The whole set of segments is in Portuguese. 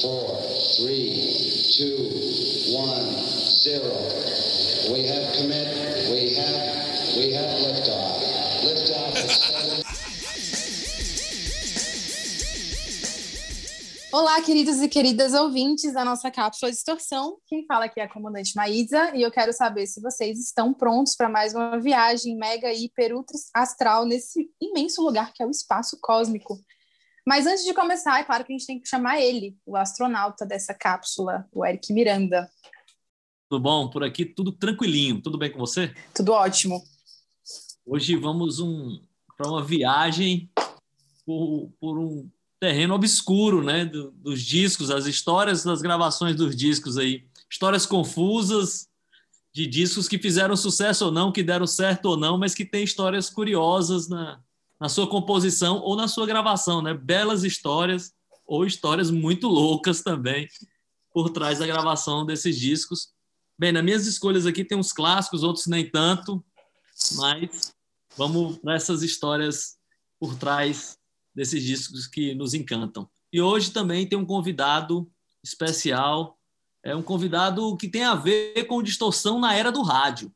four, three, two, one, zero. We have commit. We have. We have liftoff. Liftoff. Olá, queridos e queridas ouvintes da nossa cápsula Distorção. Quem fala aqui é a comandante Maísa e eu quero saber se vocês estão prontos para mais uma viagem mega, hiper, ultra astral nesse imenso lugar que é o espaço cósmico. Mas antes de começar, é claro que a gente tem que chamar ele, o astronauta dessa cápsula, o Eric Miranda. Tudo bom? Por aqui tudo tranquilinho. Tudo bem com você? Tudo ótimo. Hoje vamos um, para uma viagem por, por um terreno obscuro, né? Do- dos discos, as histórias das gravações dos discos aí. Histórias confusas de discos que fizeram sucesso ou não, que deram certo ou não, mas que tem histórias curiosas na, na sua composição ou na sua gravação, né? Belas histórias ou histórias muito loucas também por trás da gravação desses discos. Bem, nas minhas escolhas aqui tem uns clássicos, outros nem tanto, mas vamos para essas histórias por trás desses discos que nos encantam. E hoje também tem um convidado especial, é um convidado que tem a ver com distorção na era do rádio.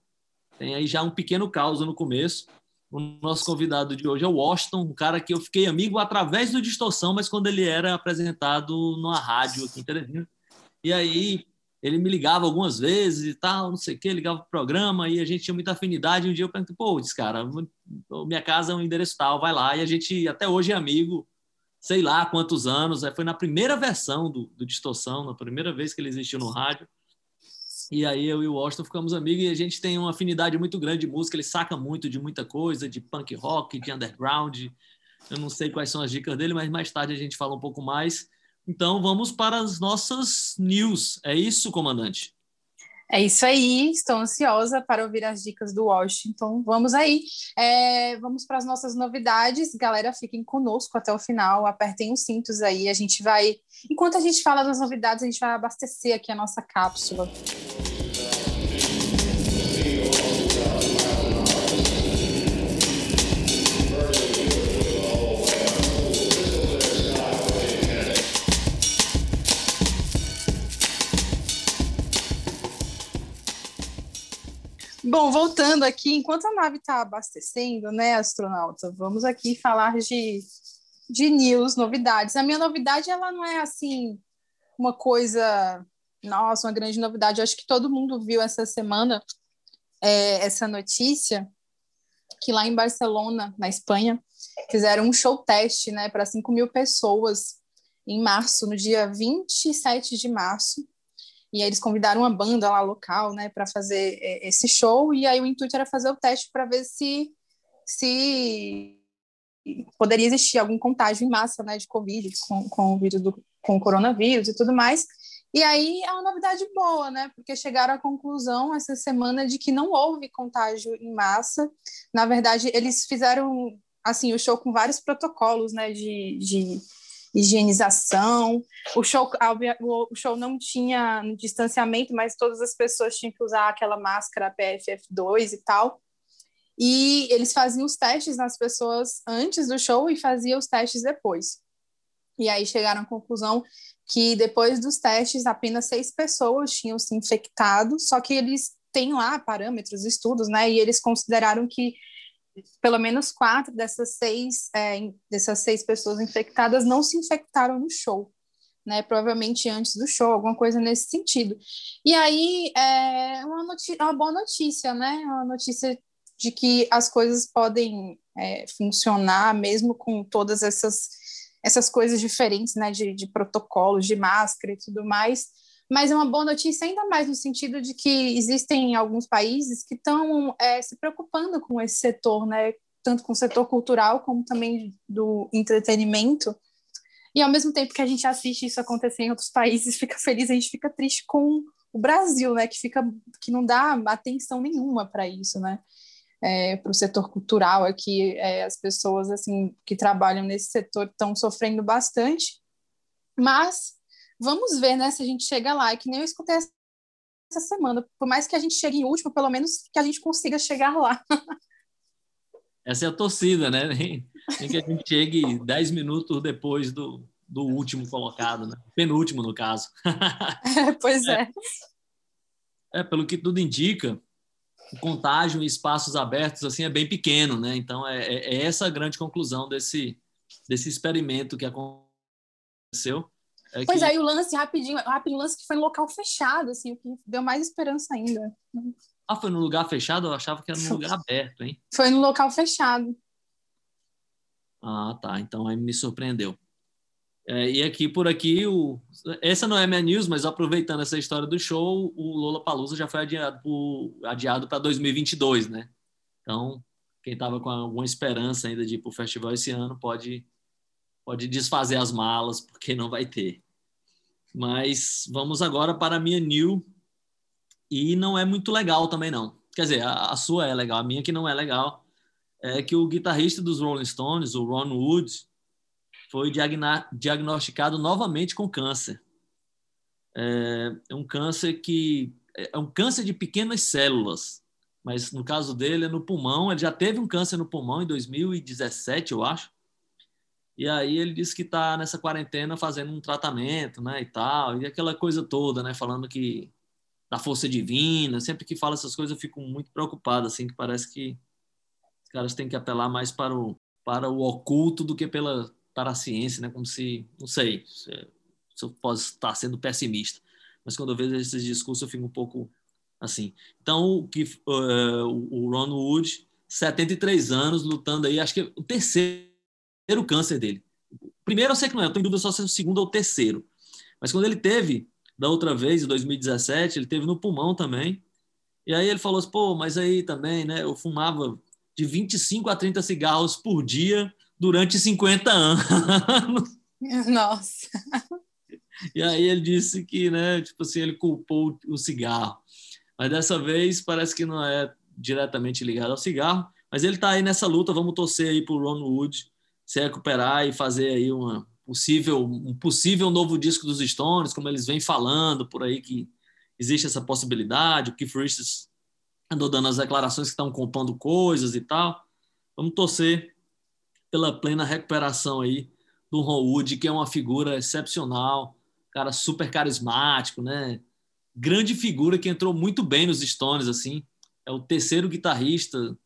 Tem aí já um pequeno caos no começo. O nosso convidado de hoje é o Washington, um cara que eu fiquei amigo através do Distorção, mas quando ele era apresentado numa rádio aqui em Teresina. E aí ele me ligava algumas vezes e tal, não sei o quê, ligava pro programa e a gente tinha muita afinidade. Um dia eu perguntei, pô, disse, cara, minha casa é um endereço tal, vai lá. E a gente até hoje é amigo, sei lá quantos anos. Foi na primeira versão do, do Distorção, na primeira vez que ele existiu no rádio. E aí eu e o Washington ficamos amigos e a gente tem uma afinidade muito grande de música. Ele saca muito de muita coisa, de punk rock, de underground. Eu não sei quais são as dicas dele, mas mais tarde a gente fala um pouco mais. Então vamos para as nossas news. É isso, comandante? É isso aí, estou ansiosa para ouvir as dicas do Washington. Vamos aí, É, vamos para as nossas novidades. Galera, fiquem conosco até o final, apertem os cintos aí. A gente vai, enquanto a gente fala das novidades, a gente vai abastecer aqui a nossa cápsula. Bom, voltando aqui, enquanto a nave está abastecendo, né, astronauta, vamos aqui falar de, de news, novidades. A minha novidade, ela não é assim, uma coisa, nossa, uma grande novidade. Eu acho que todo mundo viu essa semana é, essa notícia, que lá em Barcelona, na Espanha, fizeram um show teste, né, para 5 mil pessoas em março, no dia 27 de março. E aí eles convidaram uma banda lá local, né, para fazer é, esse show. E aí o intuito era fazer o teste para ver se se poderia existir algum contágio em massa, né, de covid, com, com o vírus do com o coronavírus e tudo mais. E aí é uma novidade boa, né, porque chegaram à conclusão essa semana de que não houve contágio em massa. Na verdade, eles fizeram assim o show com vários protocolos, né, de, de higienização. O show, o show não tinha distanciamento, mas todas as pessoas tinham que usar aquela máscara PFF2 e tal. E eles faziam os testes nas pessoas antes do show e faziam os testes depois. E aí chegaram à conclusão que depois dos testes apenas seis pessoas tinham se infectado, só que eles têm lá parâmetros, estudos, né? E eles consideraram que pelo menos quatro dessas seis, é, dessas seis pessoas infectadas não se infectaram no show, né? Provavelmente antes do show, alguma coisa nesse sentido. E aí é uma, uma boa notícia, né? Uma notícia de que as coisas podem é, funcionar mesmo com todas essas, essas coisas diferentes, né? De, de protocolos, de máscara e tudo mais mas é uma boa notícia ainda mais no sentido de que existem alguns países que estão é, se preocupando com esse setor, né? Tanto com o setor cultural como também do entretenimento. E ao mesmo tempo que a gente assiste isso acontecer em outros países, fica feliz, a gente fica triste com o Brasil, né? Que fica que não dá atenção nenhuma para isso, né? É, para o setor cultural aqui, é, as pessoas assim que trabalham nesse setor estão sofrendo bastante, mas vamos ver, né, se a gente chega lá. E que nem eu escutei essa semana. Por mais que a gente chegue em último, pelo menos que a gente consiga chegar lá. Essa é a torcida, né? Nem, nem que a gente chegue 10 minutos depois do, do último colocado, né? penúltimo no caso. pois é. é. é. pelo que tudo indica, o contágio em espaços abertos assim é bem pequeno, né? Então é, é, é essa a grande conclusão desse desse experimento que aconteceu. É pois aí é, o lance rapidinho, rapidinho, o lance que foi no local fechado, assim, o que deu mais esperança ainda. Ah, foi no lugar fechado? Eu achava que era no lugar aberto, hein? Foi no local fechado. Ah, tá. Então aí me surpreendeu. É, e aqui por aqui, o... essa não é minha news, mas aproveitando essa história do show, o Lola Palusa já foi adiado adiado para 2022, né? Então, quem estava com alguma esperança ainda de ir para o festival esse ano pode pode desfazer as malas porque não vai ter. Mas vamos agora para a minha new e não é muito legal também não. Quer dizer, a, a sua é legal, a minha que não é legal é que o guitarrista dos Rolling Stones, o Ron Wood, foi diagnosticado novamente com câncer. É, é um câncer que é um câncer de pequenas células, mas no caso dele é no pulmão. Ele já teve um câncer no pulmão em 2017, eu acho. E aí ele disse que está nessa quarentena fazendo um tratamento, né, e tal, e aquela coisa toda, né, falando que da força divina. Sempre que fala essas coisas eu fico muito preocupado, assim, que parece que os caras têm que apelar mais para o para o oculto do que pela para a ciência, né, como se, não sei, se eu posso estar sendo pessimista, mas quando eu vejo esses discursos eu fico um pouco assim. Então, que uh, o Ron Wood, 73 anos lutando aí, acho que é o terceiro câncer dele. Primeiro eu sei que não é, eu tenho dúvida só se é o segundo ou o terceiro. Mas quando ele teve, da outra vez, em 2017, ele teve no pulmão também. E aí ele falou assim, pô, mas aí também, né, eu fumava de 25 a 30 cigarros por dia durante 50 anos. Nossa. E aí ele disse que, né, tipo assim, ele culpou o cigarro. Mas dessa vez parece que não é diretamente ligado ao cigarro, mas ele está aí nessa luta, vamos torcer aí para o Ron Wood se recuperar e fazer aí uma possível, um possível novo disco dos Stones, como eles vêm falando por aí que existe essa possibilidade, o Keith Richards andou dando as declarações que estão compondo coisas e tal. Vamos torcer pela plena recuperação aí do Ron Wood, que é uma figura excepcional, cara super carismático, né? Grande figura que entrou muito bem nos Stones, assim. É o terceiro guitarrista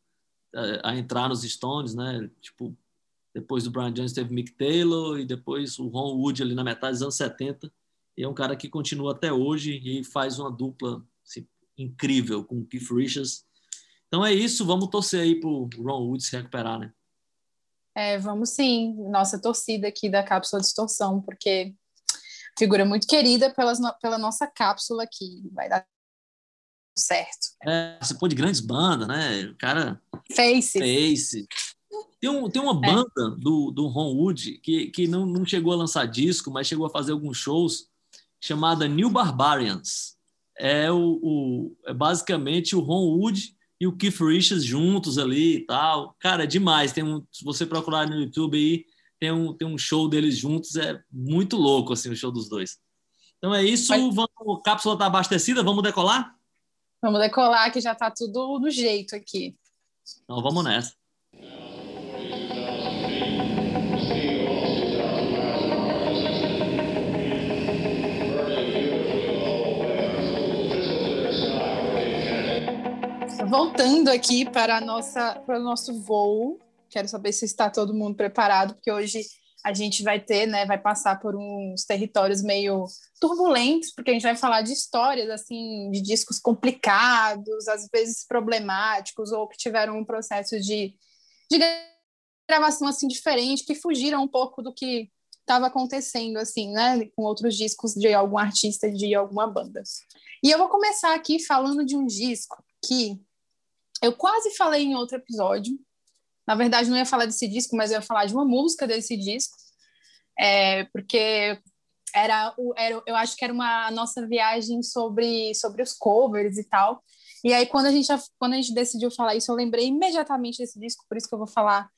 é, a entrar nos Stones, né? Tipo, depois do Brian Jones teve Mick Taylor e depois o Ron Wood ali na metade dos anos 70. E é um cara que continua até hoje e faz uma dupla assim, incrível com o Keith Richards. Então é isso, vamos torcer aí pro Ron Wood se recuperar, né? É, vamos sim. Nossa torcida aqui da Cápsula Distorção, porque figura muito querida pelas, pela nossa cápsula aqui. Vai dar certo. É, você pôr de grandes bandas, né? O cara. Face. Face. Tem, um, tem uma é. banda do, do Ron Wood que, que não, não chegou a lançar disco, mas chegou a fazer alguns shows, chamada New Barbarians. É, o, o, é basicamente o Ron Wood e o Keith Richards juntos ali e tal. Cara, é demais. Tem um, se você procurar no YouTube aí, tem um, tem um show deles juntos, é muito louco assim o show dos dois. Então é isso, Mas... vamos, a cápsula está abastecida, vamos decolar? Vamos decolar que já está tudo no jeito aqui. Então vamos nessa. Voltando aqui para, nossa, para o nosso voo, quero saber se está todo mundo preparado, porque hoje a gente vai ter, né, vai passar por uns territórios meio turbulentos, porque a gente vai falar de histórias, assim, de discos complicados, às vezes problemáticos, ou que tiveram um processo de, de gravação, assim, diferente, que fugiram um pouco do que estava acontecendo, assim, né, com outros discos de algum artista, de alguma banda. E eu vou começar aqui falando de um disco que eu quase falei em outro episódio. Na verdade, não ia falar desse disco, mas ia falar de uma música desse disco. É, porque era, era, eu acho que era uma nossa viagem sobre, sobre os covers e tal. E aí, quando a, gente, quando a gente decidiu falar isso, eu lembrei imediatamente desse disco, por isso que eu vou falar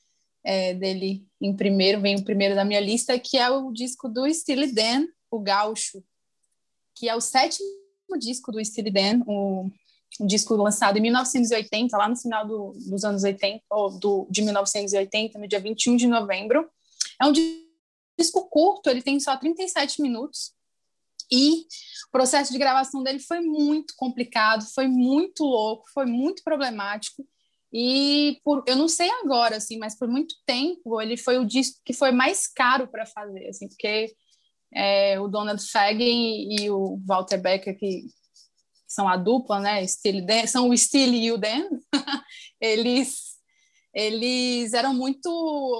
é, dele em primeiro, vem o primeiro da minha lista, que é o disco do Steely Dan, o Gaúcho, que é o sétimo disco do Steely Dan, o, um disco lançado em 1980, lá no final do, dos anos 80, ou do, de 1980, no dia 21 de novembro. É um disco curto, ele tem só 37 minutos. E o processo de gravação dele foi muito complicado, foi muito louco, foi muito problemático. E por, eu não sei agora, assim, mas por muito tempo ele foi o disco que foi mais caro para fazer, assim, porque é, o Donald Fagen e o Walter Becker, que são a dupla, né, Dan, são o Steele e o Dan, eles eles eram muito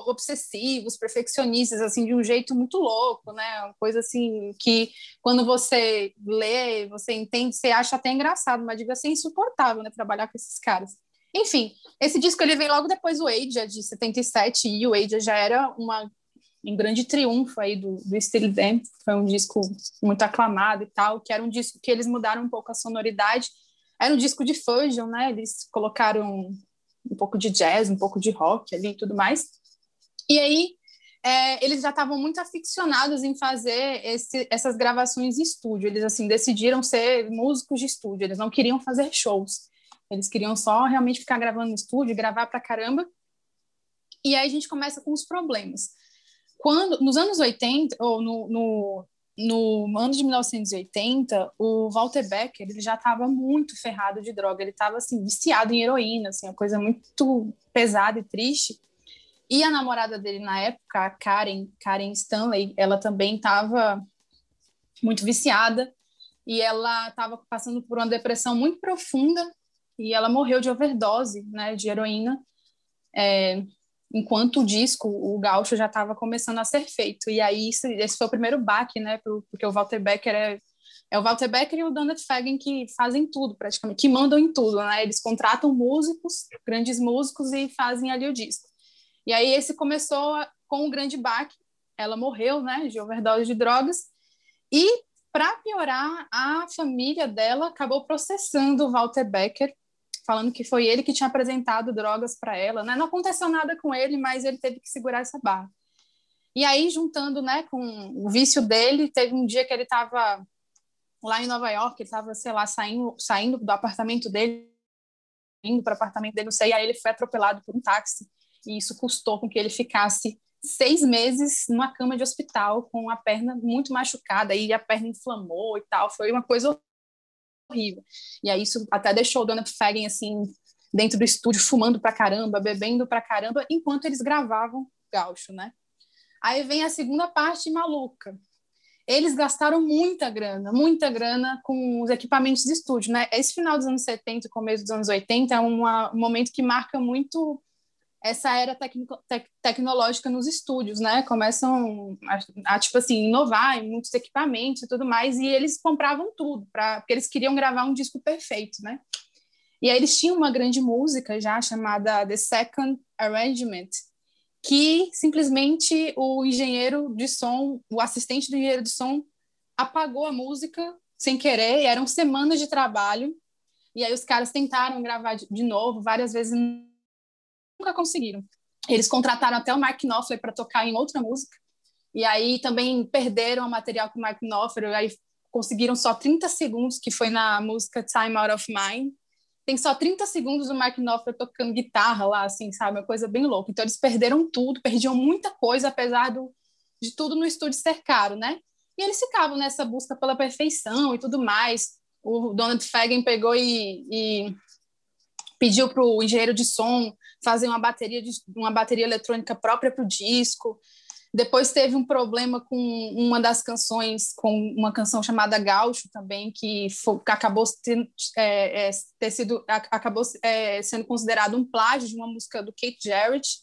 obsessivos, perfeccionistas, assim, de um jeito muito louco, né? Uma coisa assim que quando você lê, você entende, você acha até engraçado, mas devia ser insuportável, né? Trabalhar com esses caras. Enfim, esse disco ele vem logo depois do Age, de 77, e o Age já era uma um grande triunfo aí do, do Steely Dan, foi um disco muito aclamado e tal, que era um disco que eles mudaram um pouco a sonoridade, era um disco de fusion, né, eles colocaram um pouco de jazz, um pouco de rock ali e tudo mais, e aí é, eles já estavam muito aficionados em fazer esse, essas gravações em estúdio, eles assim decidiram ser músicos de estúdio, eles não queriam fazer shows, eles queriam só realmente ficar gravando no estúdio, gravar pra caramba. E aí a gente começa com os problemas. Quando, nos anos 80, ou no, no, no ano de 1980, o Walter Becker ele já estava muito ferrado de droga, ele estava assim, viciado em heroína, assim, uma coisa muito pesada e triste. E a namorada dele na época, a Karen, Karen Stanley, ela também estava muito viciada. E ela estava passando por uma depressão muito profunda. E ela morreu de overdose né, de heroína, é, enquanto o disco, o Gaúcho, já estava começando a ser feito. E aí isso, esse foi o primeiro baque, né, pro, porque o Walter Becker é, é o Walter Becker e o Donald Fagen que fazem tudo, praticamente, que mandam em tudo, né? Eles contratam músicos, grandes músicos, e fazem ali o disco. E aí esse começou com o grande baque, ela morreu, né, de overdose de drogas, e para piorar, a família dela acabou processando o Walter Becker falando que foi ele que tinha apresentado drogas para ela, né? Não aconteceu nada com ele, mas ele teve que segurar essa barra. E aí, juntando, né, com o vício dele, teve um dia que ele estava lá em Nova York, ele estava, sei lá, saindo, saindo do apartamento dele, indo para o apartamento dele, não sei, e aí ele foi atropelado por um táxi, e isso custou com que ele ficasse seis meses numa cama de hospital com a perna muito machucada, e a perna inflamou e tal, foi uma coisa horrível. E aí isso até deixou o Donald Fagen, assim, dentro do estúdio, fumando pra caramba, bebendo pra caramba, enquanto eles gravavam Gaúcho, né? Aí vem a segunda parte maluca. Eles gastaram muita grana, muita grana com os equipamentos de estúdio, né? Esse final dos anos 70 começo dos anos 80 é uma, um momento que marca muito essa era tec, tecnológica nos estúdios, né? Começam a, a, tipo assim, inovar em muitos equipamentos e tudo mais, e eles compravam tudo, pra, porque eles queriam gravar um disco perfeito, né? E aí eles tinham uma grande música já chamada The Second Arrangement, que simplesmente o engenheiro de som, o assistente do engenheiro de som, apagou a música sem querer, e eram semanas de trabalho, e aí os caras tentaram gravar de novo, várias vezes nunca conseguiram. Eles contrataram até o Mark Knopfler para tocar em outra música, e aí também perderam o material com o Mark Knopfler, aí conseguiram só 30 segundos, que foi na música Time Out of Mind. Tem só 30 segundos do Mark Knopfler tocando guitarra lá, assim, sabe? Uma coisa bem louca. Então eles perderam tudo, perdiam muita coisa, apesar do, de tudo no estúdio ser caro, né? E eles ficavam nessa busca pela perfeição e tudo mais. O Donald Fagen pegou e, e pediu para o engenheiro de som fazer uma bateria, de, uma bateria eletrônica própria para o disco. Depois teve um problema com uma das canções, com uma canção chamada Gaúcho também, que, foi, acabou, ter, é, é, ter sido, acabou é, sendo considerado um plágio de uma música do Kate Jarrett.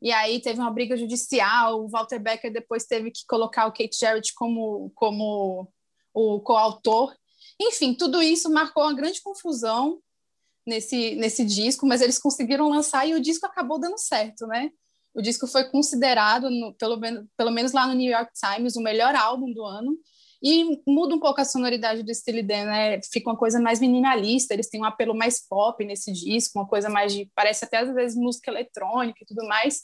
E aí teve uma briga judicial, o Walter Becker depois teve que colocar o Kate Jarrett como, como o coautor. Enfim, tudo isso marcou uma grande confusão nesse, nesse disco, mas eles conseguiram lançar e o disco acabou dando certo, né? O disco foi considerado, no, pelo, pelo menos lá no New York Times, o melhor álbum do ano. E muda um pouco a sonoridade do Steely Dan, né? Fica uma coisa mais minimalista, eles têm um apelo mais pop nesse disco, uma coisa mais de. parece até às vezes música eletrônica e tudo mais.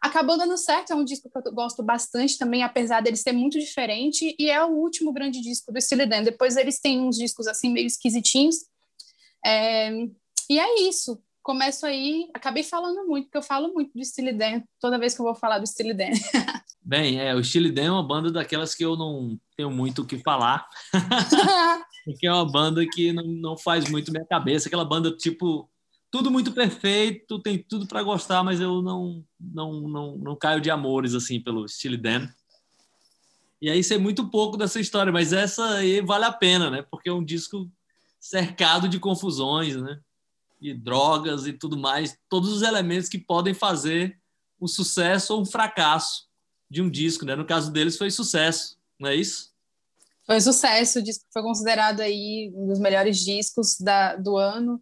Acabou dando certo, é um disco que eu gosto bastante também, apesar dele ser muito diferente, e é o último grande disco do Steely Dan. Depois eles têm uns discos assim meio esquisitinhos, é, e é isso. Começo aí, acabei falando muito, porque eu falo muito do Steely Dan, toda vez que eu vou falar do Steely Dan. Bem, é, o Steely Dan é uma banda daquelas que eu não tenho muito o que falar. Porque é uma banda que não, não faz muito minha cabeça. Aquela banda, tipo, tudo muito perfeito, tem tudo para gostar, mas eu não, não, não, não caio de amores, assim, pelo Steely Dan. E aí sei muito pouco dessa história, mas essa aí vale a pena, né? Porque é um disco cercado de confusões, né? E drogas e tudo mais, todos os elementos que podem fazer um sucesso ou um fracasso de um disco, né? No caso deles foi sucesso, não é isso? Foi sucesso, o disco foi considerado aí um dos melhores discos da, do ano.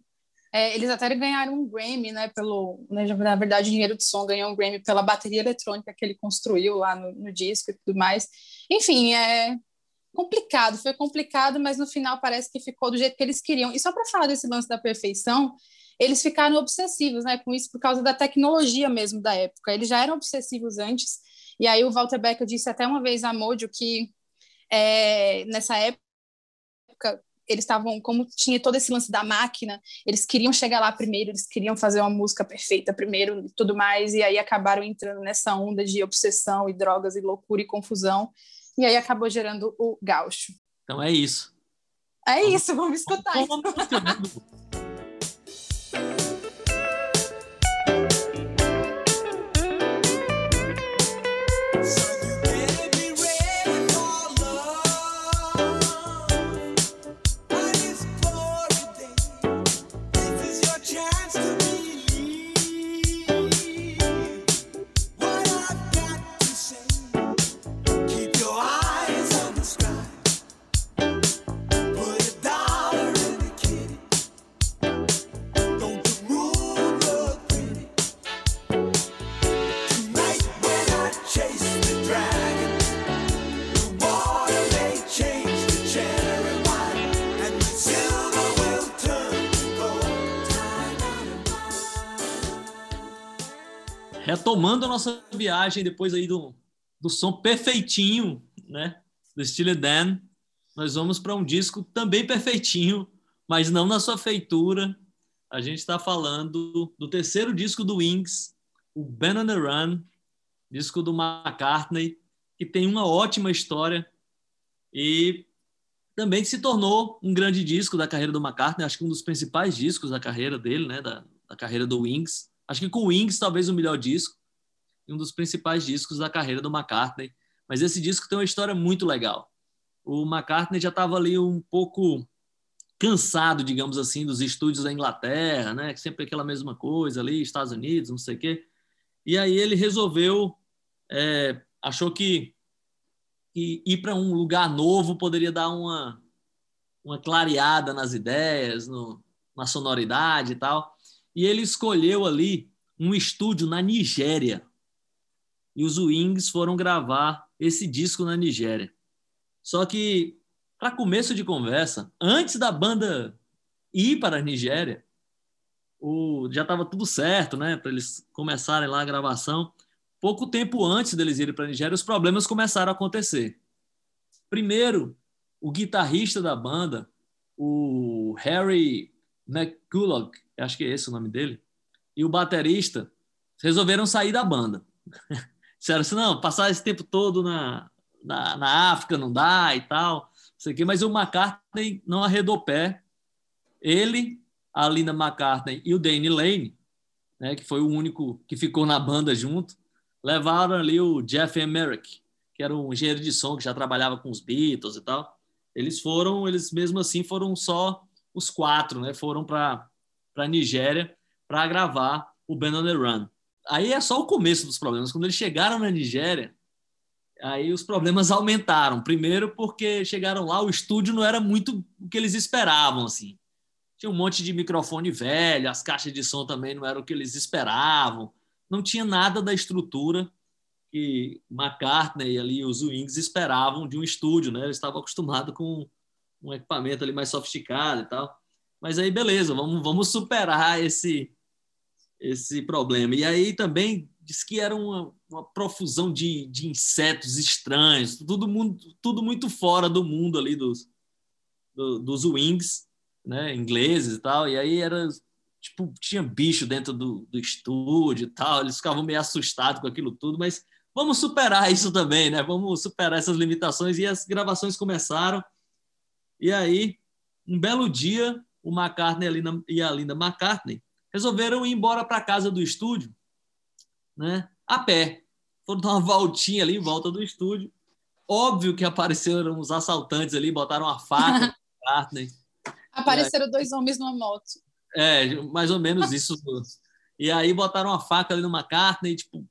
É, eles até ganharam um Grammy, né? Pelo, né, na verdade, o Dinheiro de Som ganhou um Grammy pela bateria eletrônica que ele construiu lá no, no disco e tudo mais. Enfim, é complicado, foi complicado, mas no final parece que ficou do jeito que eles queriam. E só para falar desse lance da perfeição, eles ficaram obsessivos, né? Com isso por causa da tecnologia mesmo da época. Eles já eram obsessivos antes. E aí o Walter Becker disse até uma vez a Mojo que é, nessa época eles estavam, como tinha todo esse lance da máquina, eles queriam chegar lá primeiro, eles queriam fazer uma música perfeita primeiro e tudo mais, e aí acabaram entrando nessa onda de obsessão e drogas e loucura e confusão, e aí acabou gerando o gaúcho. Então é isso. É isso, vamos escutar. Vamos retomando a nossa viagem depois aí do, do som perfeitinho, né, do Steely Dan, nós vamos para um disco também perfeitinho, mas não na sua feitura. A gente está falando do terceiro disco do Wings, o Ben on the Run, disco do McCartney, que tem uma ótima história e também se tornou um grande disco da carreira do McCartney, acho que um dos principais discos da carreira dele, né, da, da carreira do Wings. Acho que com Wings talvez o melhor disco e um dos principais discos da carreira do McCartney. Mas esse disco tem uma história muito legal. O McCartney já estava ali um pouco cansado, digamos assim, dos estúdios da Inglaterra, né? Sempre aquela mesma coisa ali, Estados Unidos, não sei o quê. E aí ele resolveu, é, achou que, que ir para um lugar novo poderia dar uma, uma clareada nas ideias, no, na sonoridade e tal e ele escolheu ali um estúdio na Nigéria. E os Wings foram gravar esse disco na Nigéria. Só que, para começo de conversa, antes da banda ir para a Nigéria, o, já estava tudo certo, né? Para eles começarem lá a gravação. Pouco tempo antes deles irem para a Nigéria, os problemas começaram a acontecer. Primeiro, o guitarrista da banda, o Harry McCulloch, acho que é esse o nome dele, e o baterista resolveram sair da banda. Disseram assim, não, passar esse tempo todo na, na, na África não dá e tal, sei o quê. mas o McCartney não arredou pé. Ele, a Linda McCartney e o Danny Lane, né, que foi o único que ficou na banda junto, levaram ali o Jeff Emerick, que era um engenheiro de som que já trabalhava com os Beatles e tal. Eles foram, eles mesmo assim foram só os quatro, né? Foram para a Nigéria para gravar o Ben on the Run. Aí é só o começo dos problemas. Quando eles chegaram na Nigéria, aí os problemas aumentaram. Primeiro porque chegaram lá, o estúdio não era muito o que eles esperavam, assim. Tinha um monte de microfone velho, as caixas de som também não eram o que eles esperavam. Não tinha nada da estrutura que McCartney e ali os Wings esperavam de um estúdio, né? Eles estavam acostumados com um equipamento ali mais sofisticado e tal. Mas aí, beleza, vamos, vamos superar esse, esse problema. E aí também diz que era uma, uma profusão de, de insetos estranhos, tudo, mundo, tudo muito fora do mundo ali dos, do, dos wings, né, ingleses e tal. E aí era tipo tinha bicho dentro do, do estúdio e tal. Eles ficavam meio assustados com aquilo tudo, mas vamos superar isso também, né? Vamos superar essas limitações. E as gravações começaram. E aí, um belo dia, o McCartney e a Linda McCartney resolveram ir embora para casa do estúdio, né? A pé. Foram dar uma voltinha ali em volta do estúdio. Óbvio que apareceram os assaltantes ali, botaram a faca no. Apareceram dois homens numa moto. É, mais ou menos isso. E aí botaram uma faca ali no McCartney, tipo,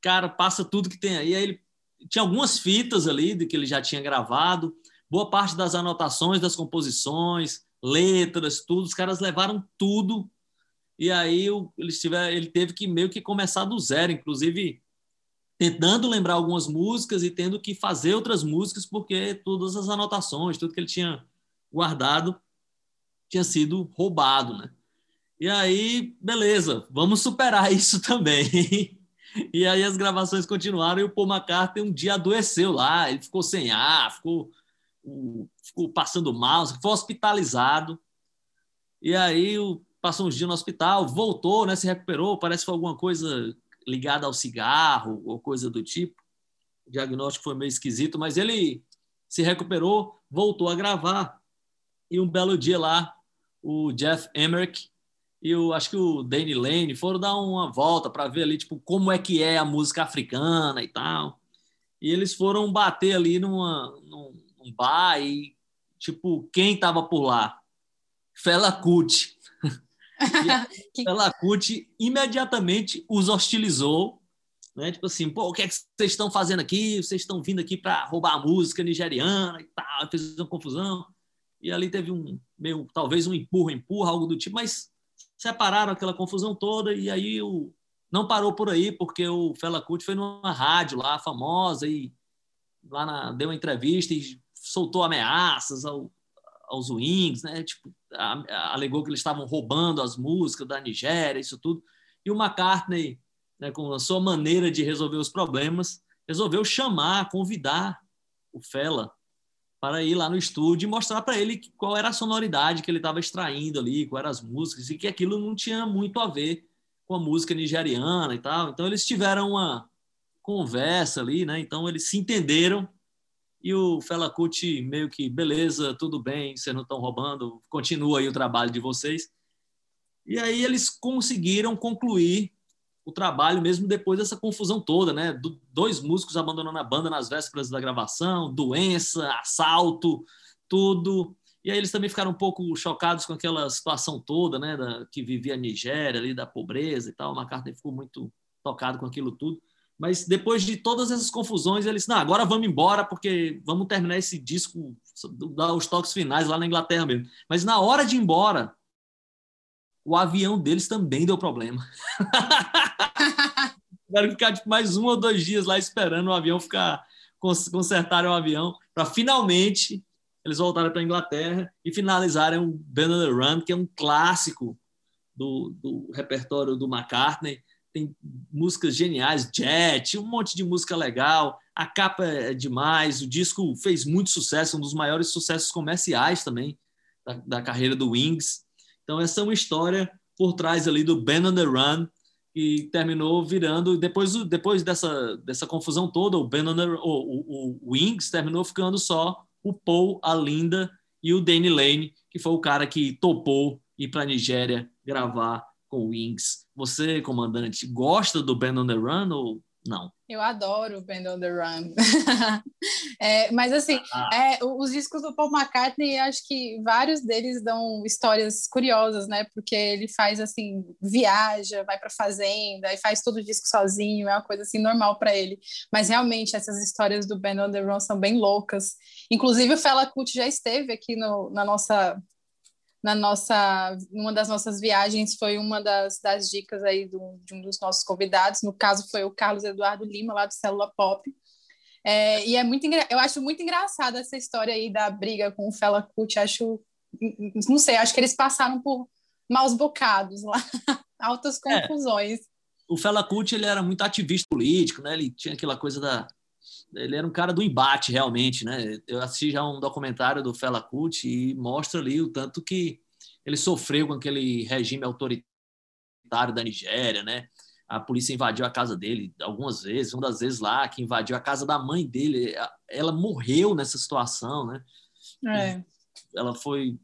cara, passa tudo que tem aí. aí ele tinha algumas fitas ali de que ele já tinha gravado, boa parte das anotações das composições, letras, tudo, os caras levaram tudo. E aí eles tiveram, ele teve que meio que começar do zero, inclusive tentando lembrar algumas músicas e tendo que fazer outras músicas porque todas as anotações, tudo que ele tinha guardado tinha sido roubado, né? E aí, beleza, vamos superar isso também. e aí as gravações continuaram e o Paul McCartney um dia adoeceu lá, ele ficou sem ar, ficou, ficou passando mal, foi hospitalizado. E aí passou uns dias no hospital, voltou, né, se recuperou, parece que foi alguma coisa ligada ao cigarro ou coisa do tipo. O diagnóstico foi meio esquisito, mas ele se recuperou, voltou a gravar. E um belo dia lá, o Jeff Emmerich e o, acho que o Danny Lane foram dar uma volta para ver ali tipo como é que é a música africana e tal. E eles foram bater ali numa, num, num bar e tipo quem estava por lá? Fela Kuti. Fela Kuti imediatamente os hostilizou, né? Tipo assim, pô, o que é que vocês estão fazendo aqui? Vocês estão vindo aqui para roubar a música nigeriana e tal, fez uma confusão. E ali teve um meio, talvez um empurra, empurra, algo do tipo, mas separaram aquela confusão toda e aí o não parou por aí porque o Fela Kuti foi numa rádio lá famosa e lá na, deu uma entrevista e soltou ameaças ao, aos Wings, né? Tipo, a, a, alegou que eles estavam roubando as músicas da Nigéria, isso tudo. E o McCartney, né, com a sua maneira de resolver os problemas, resolveu chamar, convidar o Fela para ir lá no estúdio e mostrar para ele qual era a sonoridade que ele estava extraindo ali, quais eram as músicas, e que aquilo não tinha muito a ver com a música nigeriana e tal. Então eles tiveram uma conversa ali, né? Então eles se entenderam e o Fela Kuti meio que, beleza, tudo bem, vocês não estão roubando, continua aí o trabalho de vocês. E aí eles conseguiram concluir o trabalho mesmo depois dessa confusão toda, né? Do, dois músicos abandonando a banda nas vésperas da gravação, doença, assalto, tudo. E aí eles também ficaram um pouco chocados com aquela situação toda, né? Da, que vivia a Nigéria ali, da pobreza e tal. O McCartney ficou muito tocado com aquilo tudo. Mas depois de todas essas confusões, eles, não, agora vamos embora porque vamos terminar esse disco, dar os toques finais lá na Inglaterra mesmo. Mas na hora de ir embora, o avião deles também deu problema. Tiveram que ficar tipo, mais um ou dois dias lá esperando o avião ficar consertarem o avião para finalmente eles voltarem para a Inglaterra e finalizarem o Band on the Run, que é um clássico do, do repertório do McCartney. Tem músicas geniais, Jet, um monte de música legal. A capa é demais. O disco fez muito sucesso, um dos maiores sucessos comerciais também da, da carreira do Wings. Então, essa é uma história por trás ali do Band on the Run, que terminou virando, depois, depois dessa, dessa confusão toda, o, ben the, o, o, o Wings terminou ficando só o Paul, a Linda e o Danny Lane, que foi o cara que topou ir para a Nigéria gravar com o Wings. Você, comandante, gosta do Band on the Run ou não? Eu adoro Band on the Run. é, mas assim, ah. é, os discos do Paul McCartney, acho que vários deles dão histórias curiosas, né? Porque ele faz assim, viaja, vai para fazenda e faz todo o disco sozinho, é uma coisa assim normal para ele. Mas realmente essas histórias do Band on the Run são bem loucas. Inclusive o Fela Kuti já esteve aqui no, na nossa na nossa, uma das nossas viagens foi uma das, das dicas aí do, de um dos nossos convidados, no caso foi o Carlos Eduardo Lima, lá do Célula Pop, é, e é muito, eu acho muito engraçada essa história aí da briga com o Fela Kuti, acho, não sei, acho que eles passaram por maus bocados lá, altas é. confusões. É, o Fela Kuti, ele era muito ativista político, né, ele tinha aquela coisa da, ele era um cara do embate realmente, né? Eu assisti já um documentário do Fela Kuti e mostra ali o tanto que ele sofreu com aquele regime autoritário da Nigéria, né? a polícia invadiu a casa dele algumas vezes, uma das vezes lá, que invadiu a casa da mãe dele, ela morreu nessa situação, né? É. Ela foi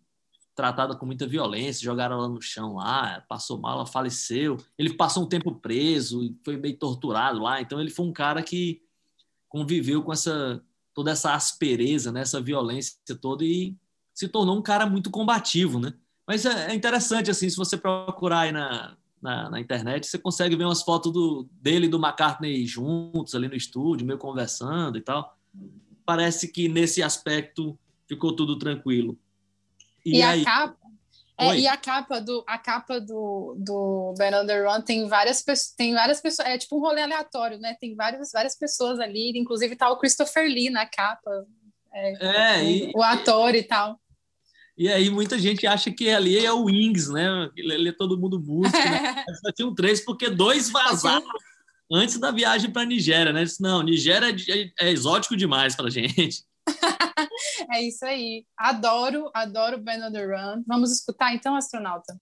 tratada com muita violência, jogaram ela no chão lá, passou mal, ela faleceu. Ele passou um tempo preso e foi meio torturado lá, então ele foi um cara que conviveu com essa toda essa aspereza, né, essa violência toda e se tornou um cara muito combativo, né? Mas é, é interessante assim, se você procurar aí na, na, na, internet, você consegue ver umas fotos do, dele e do McCartney juntos ali no estúdio, meio conversando e tal. Parece que nesse aspecto ficou tudo tranquilo. E, e aí... a capa, é, e a capa do a capa do, do Ben on the Run tem várias pessoas, tem várias pessoas, é tipo um rolê aleatório, né? Tem várias várias pessoas ali, inclusive tá o Christopher Lee na capa. É, é e, o ator e tal. E aí muita gente acha que ali é o Wings, né? Ele é todo mundo músico, né? Só tinham três, porque dois vazaram antes da viagem para Nigéria, né? Disse, não, Nigéria é, é exótico demais para gente. é isso aí. Adoro, adoro Ben on the Run. Vamos escutar então, astronauta.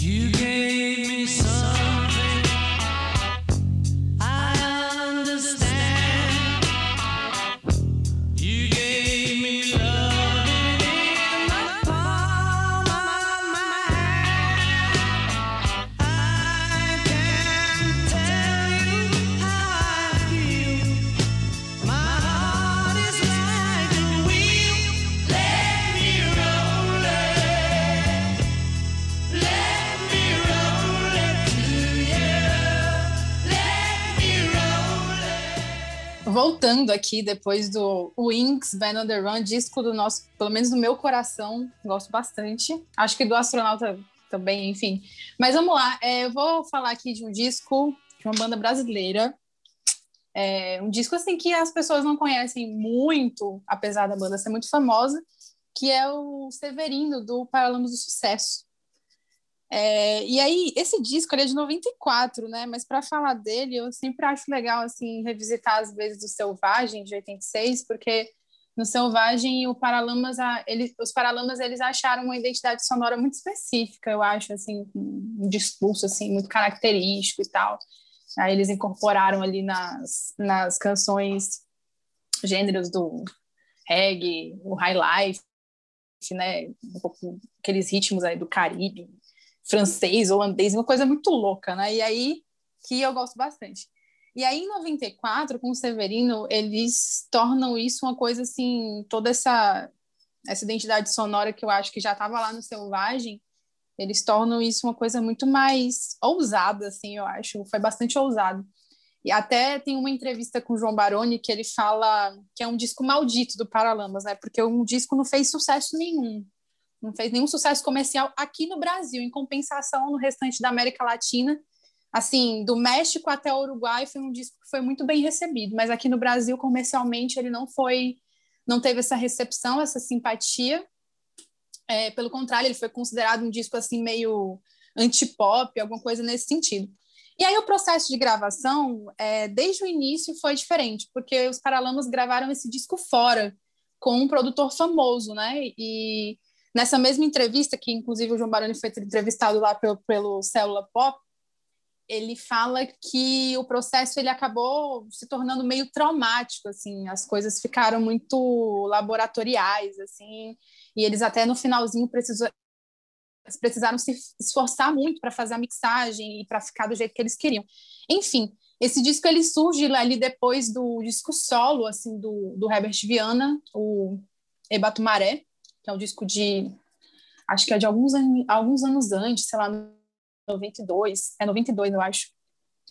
You gave voltando aqui depois do Wings, Band on the Run, disco do nosso, pelo menos do meu coração, gosto bastante. Acho que do Astronauta também, enfim. Mas vamos lá, é, eu vou falar aqui de um disco de uma banda brasileira. É, um disco assim que as pessoas não conhecem muito, apesar da banda ser muito famosa, que é o Severino do Paralamas do Sucesso. É, e aí, esse disco ele é de 94, né? Mas para falar dele, eu sempre acho legal assim revisitar as vezes do Selvagem de 86, porque no Selvagem o Paralamas, ele, os Paralamas eles acharam uma identidade sonora muito específica, eu acho assim, um discurso assim muito característico e tal. Aí eles incorporaram ali nas, nas canções gêneros do reggae, o high life, né? Um pouco aqueles ritmos aí do Caribe, francês, holandês, uma coisa muito louca, né? E aí que eu gosto bastante. E aí, em 94, com o Severino, eles tornam isso uma coisa assim, toda essa, essa identidade sonora que eu acho que já estava lá no Selvagem, eles tornam isso uma coisa muito mais ousada, assim, eu acho. Foi bastante ousado. E até tem uma entrevista com o João Baroni que ele fala que é um disco maldito do Paralamas, né? Porque um disco não fez sucesso nenhum não fez nenhum sucesso comercial aqui no Brasil. Em compensação, no restante da América Latina, assim, do México até o Uruguai, foi um disco que foi muito bem recebido. Mas aqui no Brasil, comercialmente, ele não foi, não teve essa recepção, essa simpatia. É, pelo contrário, ele foi considerado um disco assim meio antipop, alguma coisa nesse sentido. E aí o processo de gravação, é, desde o início, foi diferente, porque os Paralamas gravaram esse disco fora, com um produtor famoso, né? E Nessa mesma entrevista, que inclusive o João Baroni foi entrevistado lá pelo, pelo Célula Pop, ele fala que o processo ele acabou se tornando meio traumático, assim, as coisas ficaram muito laboratoriais, assim, e eles até no finalzinho precisou, precisaram se esforçar muito para fazer a mixagem e para ficar do jeito que eles queriam. Enfim, esse disco ele surge ali depois do disco solo, assim, do, do Herbert Viana, o Ebatumaré, é um disco de acho que é de alguns, alguns anos antes, sei lá, 92, é 92, eu acho.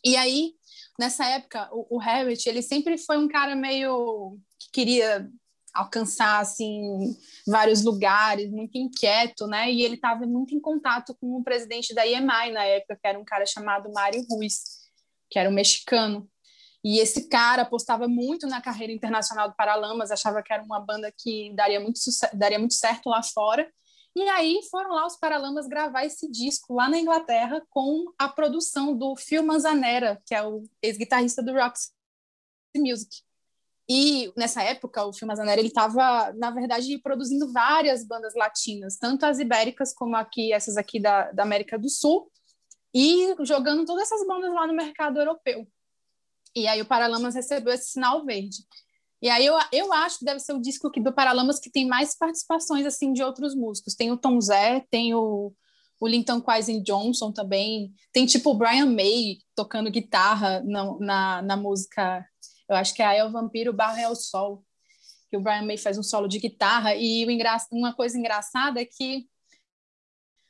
E aí, nessa época, o, o Herbert, ele sempre foi um cara meio que queria alcançar assim vários lugares, muito inquieto, né? E ele estava muito em contato com o presidente da EMI na época, que era um cara chamado Mário Ruiz, que era um mexicano. E esse cara apostava muito na carreira internacional do Paralamas, achava que era uma banda que daria muito, daria muito certo lá fora. E aí foram lá os Paralamas gravar esse disco lá na Inglaterra com a produção do Phil Manzanera, que é o ex-guitarrista do Roxy Music. E nessa época o Phil Manzanera ele estava, na verdade, produzindo várias bandas latinas, tanto as ibéricas como aqui essas aqui da, da América do Sul, e jogando todas essas bandas lá no mercado europeu. E aí o Paralamas recebeu esse sinal verde. E aí eu, eu acho que deve ser o disco do Paralamas que tem mais participações assim de outros músicos. Tem o Tom Zé, tem o, o Linton Quaisen Johnson também, tem tipo o Brian May tocando guitarra na, na, na música, eu acho que é Ai é o Vampiro, Barra é o Sol, que o Brian May faz um solo de guitarra, e o engra... uma coisa engraçada é que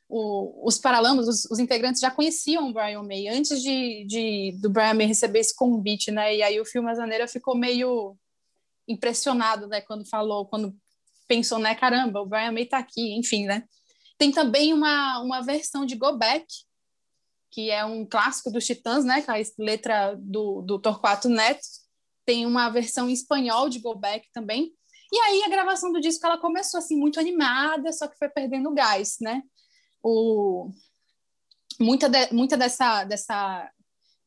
o, os Paralamas, os, os, integrantes já conheciam o Brian May antes de, de, do Brian May receber esse convite, né? E aí o Filme Azaneira ficou meio impressionado, né? Quando falou, quando pensou, né? Caramba, o Brian May tá aqui, enfim, né? Tem também uma, uma versão de Go Back, que é um clássico dos Titãs, né? Com a letra do, do Torquato Neto. Tem uma versão em espanhol de Go Back também. E aí a gravação do disco ela começou assim muito animada, só que foi perdendo gás, né? O muita de, muita dessa dessa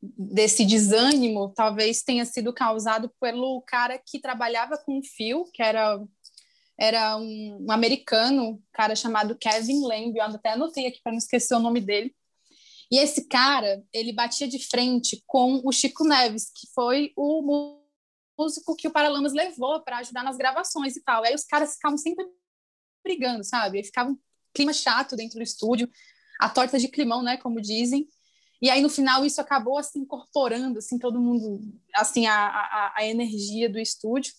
desse desânimo talvez tenha sido causado pelo cara que trabalhava com o Phil, que era era um, um americano, um cara chamado Kevin Lamb, eu até anotei aqui para não esquecer o nome dele. E esse cara, ele batia de frente com o Chico Neves, que foi o músico que o Paralamas levou para ajudar nas gravações e tal. Aí os caras ficavam sempre brigando, sabe? Aí ficava um clima chato dentro do estúdio, a torta de climão, né, como dizem. E aí no final isso acabou assim incorporando assim todo mundo, assim a, a, a energia do estúdio.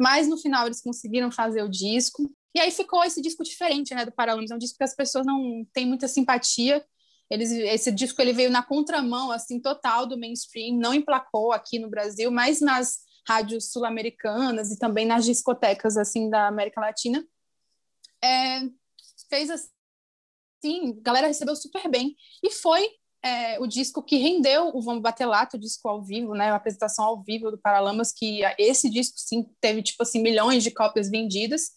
Mas no final eles conseguiram fazer o disco. E aí ficou esse disco diferente, né, do Paralamas. É um disco que as pessoas não têm muita simpatia. Eles, esse disco ele veio na contramão, assim, total do mainstream. Não emplacou aqui no Brasil, mas nas rádios sul-americanas e também nas discotecas, assim, da América Latina. É, fez assim, a galera recebeu super bem. E foi é, o disco que rendeu o Vamos Bater Lata, o disco ao vivo, né, a apresentação ao vivo do Paralamas, que esse disco, sim, teve, tipo assim, milhões de cópias vendidas,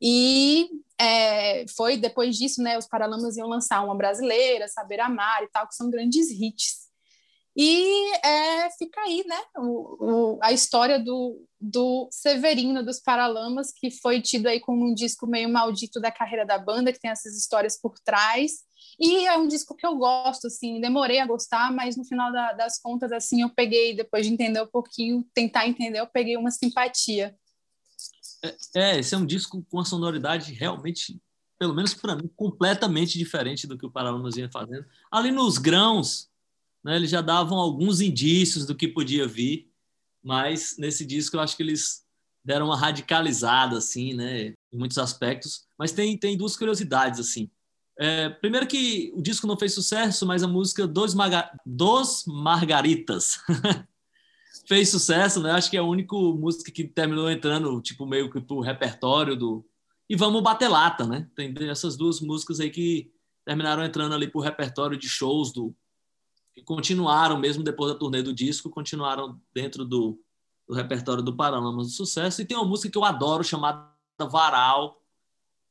e é, foi depois disso, né, os Paralamas iam lançar uma brasileira, Saber Amar e tal, que são grandes hits. E é, fica aí, né, o, o, a história do, do Severino dos Paralamas, que foi tido aí como um disco meio maldito da carreira da banda, que tem essas histórias por trás, e é um disco que eu gosto, assim, demorei a gostar, mas no final da, das contas, assim, eu peguei, depois de entender um pouquinho, tentar entender, eu peguei uma simpatia. É, é esse é um disco com uma sonoridade realmente, pelo menos para mim, completamente diferente do que o Paralamas vinha fazendo. Ali nos grãos, né, eles já davam alguns indícios do que podia vir, mas nesse disco eu acho que eles deram uma radicalizada, assim, né, em muitos aspectos. Mas tem, tem duas curiosidades, assim. É, primeiro que o disco não fez sucesso, mas a música Dos, Dos Margaritas fez sucesso, né? Acho que é a única música que terminou entrando, tipo, meio que pro repertório do... E Vamos Bater Lata, né? Tem essas duas músicas aí que terminaram entrando ali pro repertório de shows do... E continuaram, mesmo depois da turnê do disco, continuaram dentro do, do repertório do Paralamas do Sucesso. E tem uma música que eu adoro, chamada Varal,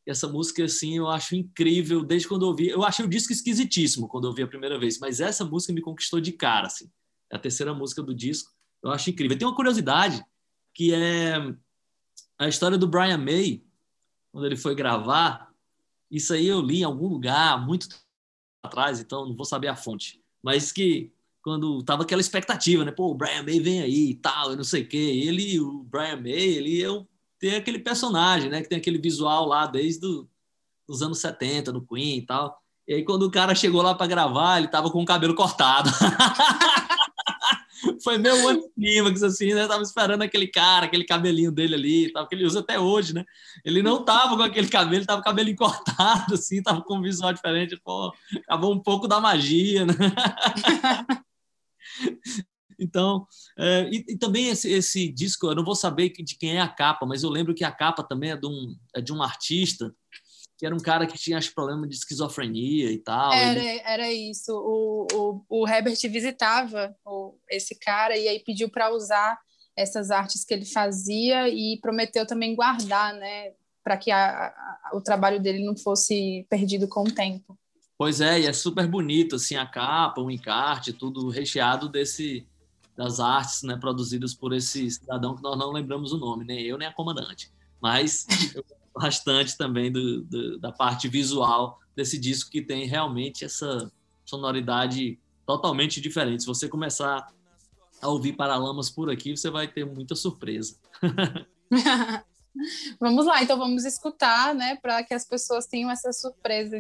essa música, assim, eu acho incrível desde quando eu ouvi. Eu achei o disco esquisitíssimo quando eu ouvi a primeira vez, mas essa música me conquistou de cara, assim. É a terceira música do disco. Eu acho incrível. Tem uma curiosidade que é a história do Brian May, quando ele foi gravar. Isso aí eu li em algum lugar, muito atrás, então não vou saber a fonte. Mas que quando tava aquela expectativa, né? Pô, o Brian May vem aí e tal, eu não sei o quê. Ele, o Brian May, ele é o tem aquele personagem, né? Que tem aquele visual lá desde os anos 70, no Queen e tal. E aí, quando o cara chegou lá para gravar, ele tava com o cabelo cortado. Foi meio anticlímax, assim, né? Tava esperando aquele cara, aquele cabelinho dele ali, tal, que ele usa até hoje, né? Ele não tava com aquele cabelo, tava com o cabelo cortado, assim, tava com um visual diferente. Pô, acabou um pouco da magia, né? Então, é, e, e, também esse, esse, disco, eu não vou saber de quem é a capa, mas eu lembro que a capa também é de um, é de um artista que era um cara que tinha acho, problema de esquizofrenia e tal. Era, ele... era isso. O, o, o Herbert visitava o, esse cara e aí pediu para usar essas artes que ele fazia e prometeu também guardar, né, para que a, a, o trabalho dele não fosse perdido com o tempo. Pois é, e é super bonito assim a capa, o encarte, tudo recheado desse das artes né, produzidas por esse cidadão que nós não lembramos o nome, nem eu nem a comandante. Mas eu bastante também do, do, da parte visual desse disco que tem realmente essa sonoridade totalmente diferente. Se você começar a ouvir Paralamas por aqui, você vai ter muita surpresa. vamos lá, então vamos escutar, né, para que as pessoas tenham essa surpresa.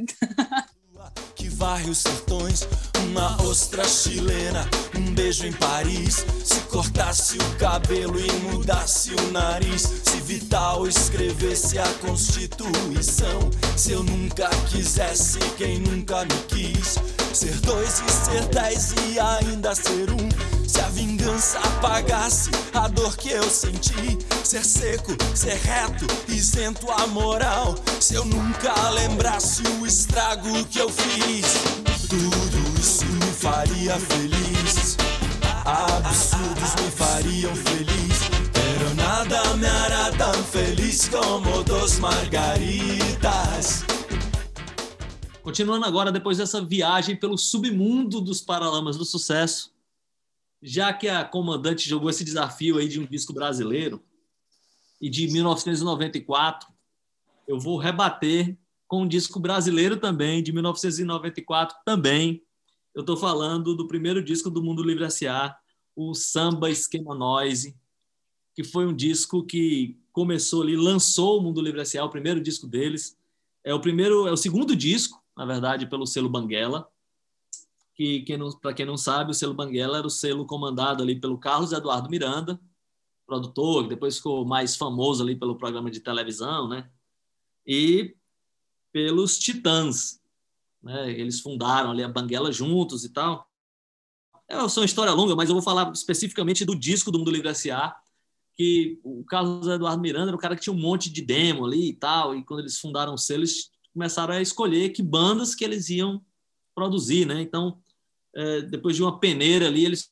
Que varre os sertões, uma ostra chilena, um beijo em Paris. Se cortasse o cabelo e mudasse o nariz, se Vital escrevesse a Constituição, se eu nunca quisesse quem nunca me quis, ser dois e ser dez e ainda ser um. Se a vingança apagasse a dor que eu senti, ser seco, ser reto, isento a moral. Se eu nunca lembrasse o estrago que eu fiz, tudo isso me faria feliz. Absurdos me fariam feliz. Pero nada me hará tão feliz como dos margaritas. Continuando agora, depois dessa viagem pelo submundo dos Paralamas do Sucesso, já que a comandante jogou esse desafio aí de um disco brasileiro e de 1994, eu vou rebater com um disco brasileiro também, de 1994 também. Eu estou falando do primeiro disco do Mundo Livre S.A., o Samba Esquema Noise, que foi um disco que começou ali, lançou o Mundo Livre S.A., o primeiro disco deles. É o primeiro, é o segundo disco, na verdade, pelo selo Banguela que, para quem não sabe, o selo Banguela era o selo comandado ali pelo Carlos Eduardo Miranda, produtor, que depois ficou mais famoso ali pelo programa de televisão, né? E pelos Titãs, né? Eles fundaram ali a Banguela juntos e tal. É uma história longa, mas eu vou falar especificamente do disco do Mundo Livre S.A., que o Carlos Eduardo Miranda era um cara que tinha um monte de demo ali e tal, e quando eles fundaram o selo, eles começaram a escolher que bandas que eles iam produzir, né? Então, depois de uma peneira ali, eles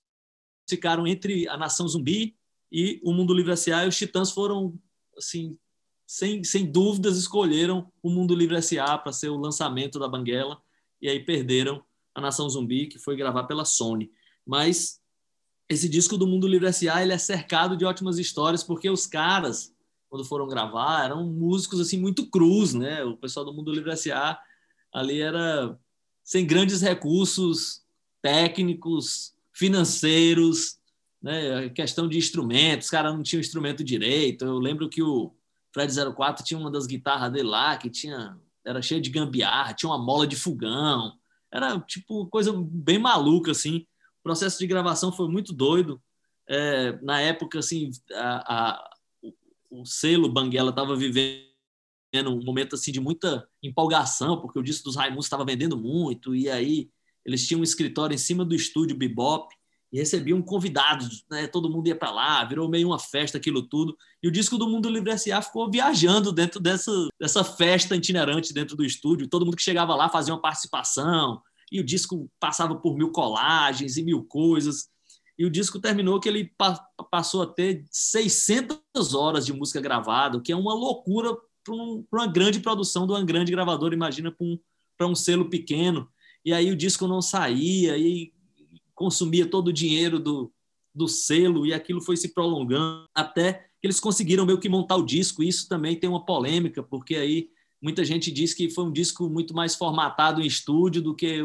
ficaram entre a Nação Zumbi e o Mundo Livre S.A. E os Titãs foram, assim, sem, sem dúvidas, escolheram o Mundo Livre S.A. para ser o lançamento da Banguela e aí perderam a Nação Zumbi, que foi gravar pela Sony. Mas esse disco do Mundo Livre S.A. ele é cercado de ótimas histórias, porque os caras, quando foram gravar, eram músicos assim muito crus, né? O pessoal do Mundo Livre S.A. ali era sem grandes recursos técnicos, financeiros, né? questão de instrumentos, os caras não tinham instrumento direito. Eu lembro que o Fred 04 tinha uma das guitarras dele lá que tinha era cheia de gambiarra, tinha uma mola de fogão, era tipo coisa bem maluca assim. O processo de gravação foi muito doido. É, na época, assim, a, a, o, o selo Banguela estava vivendo um momento assim de muita empolgação, porque o disco dos Raimundos estava vendendo muito, e aí eles tinham um escritório em cima do estúdio Bebop e recebiam convidados, né? todo mundo ia para lá, virou meio uma festa aquilo tudo. E o disco do Mundo Livre S.A. ficou viajando dentro dessa, dessa festa itinerante dentro do estúdio. Todo mundo que chegava lá fazia uma participação, e o disco passava por mil colagens e mil coisas. E o disco terminou que ele pa passou a ter 600 horas de música gravada, o que é uma loucura para um, uma grande produção de uma grande gravadora, imagina para um, um selo pequeno e aí o disco não saía, e consumia todo o dinheiro do, do selo, e aquilo foi se prolongando até que eles conseguiram meio que montar o disco. E isso também tem uma polêmica, porque aí muita gente diz que foi um disco muito mais formatado em estúdio do que,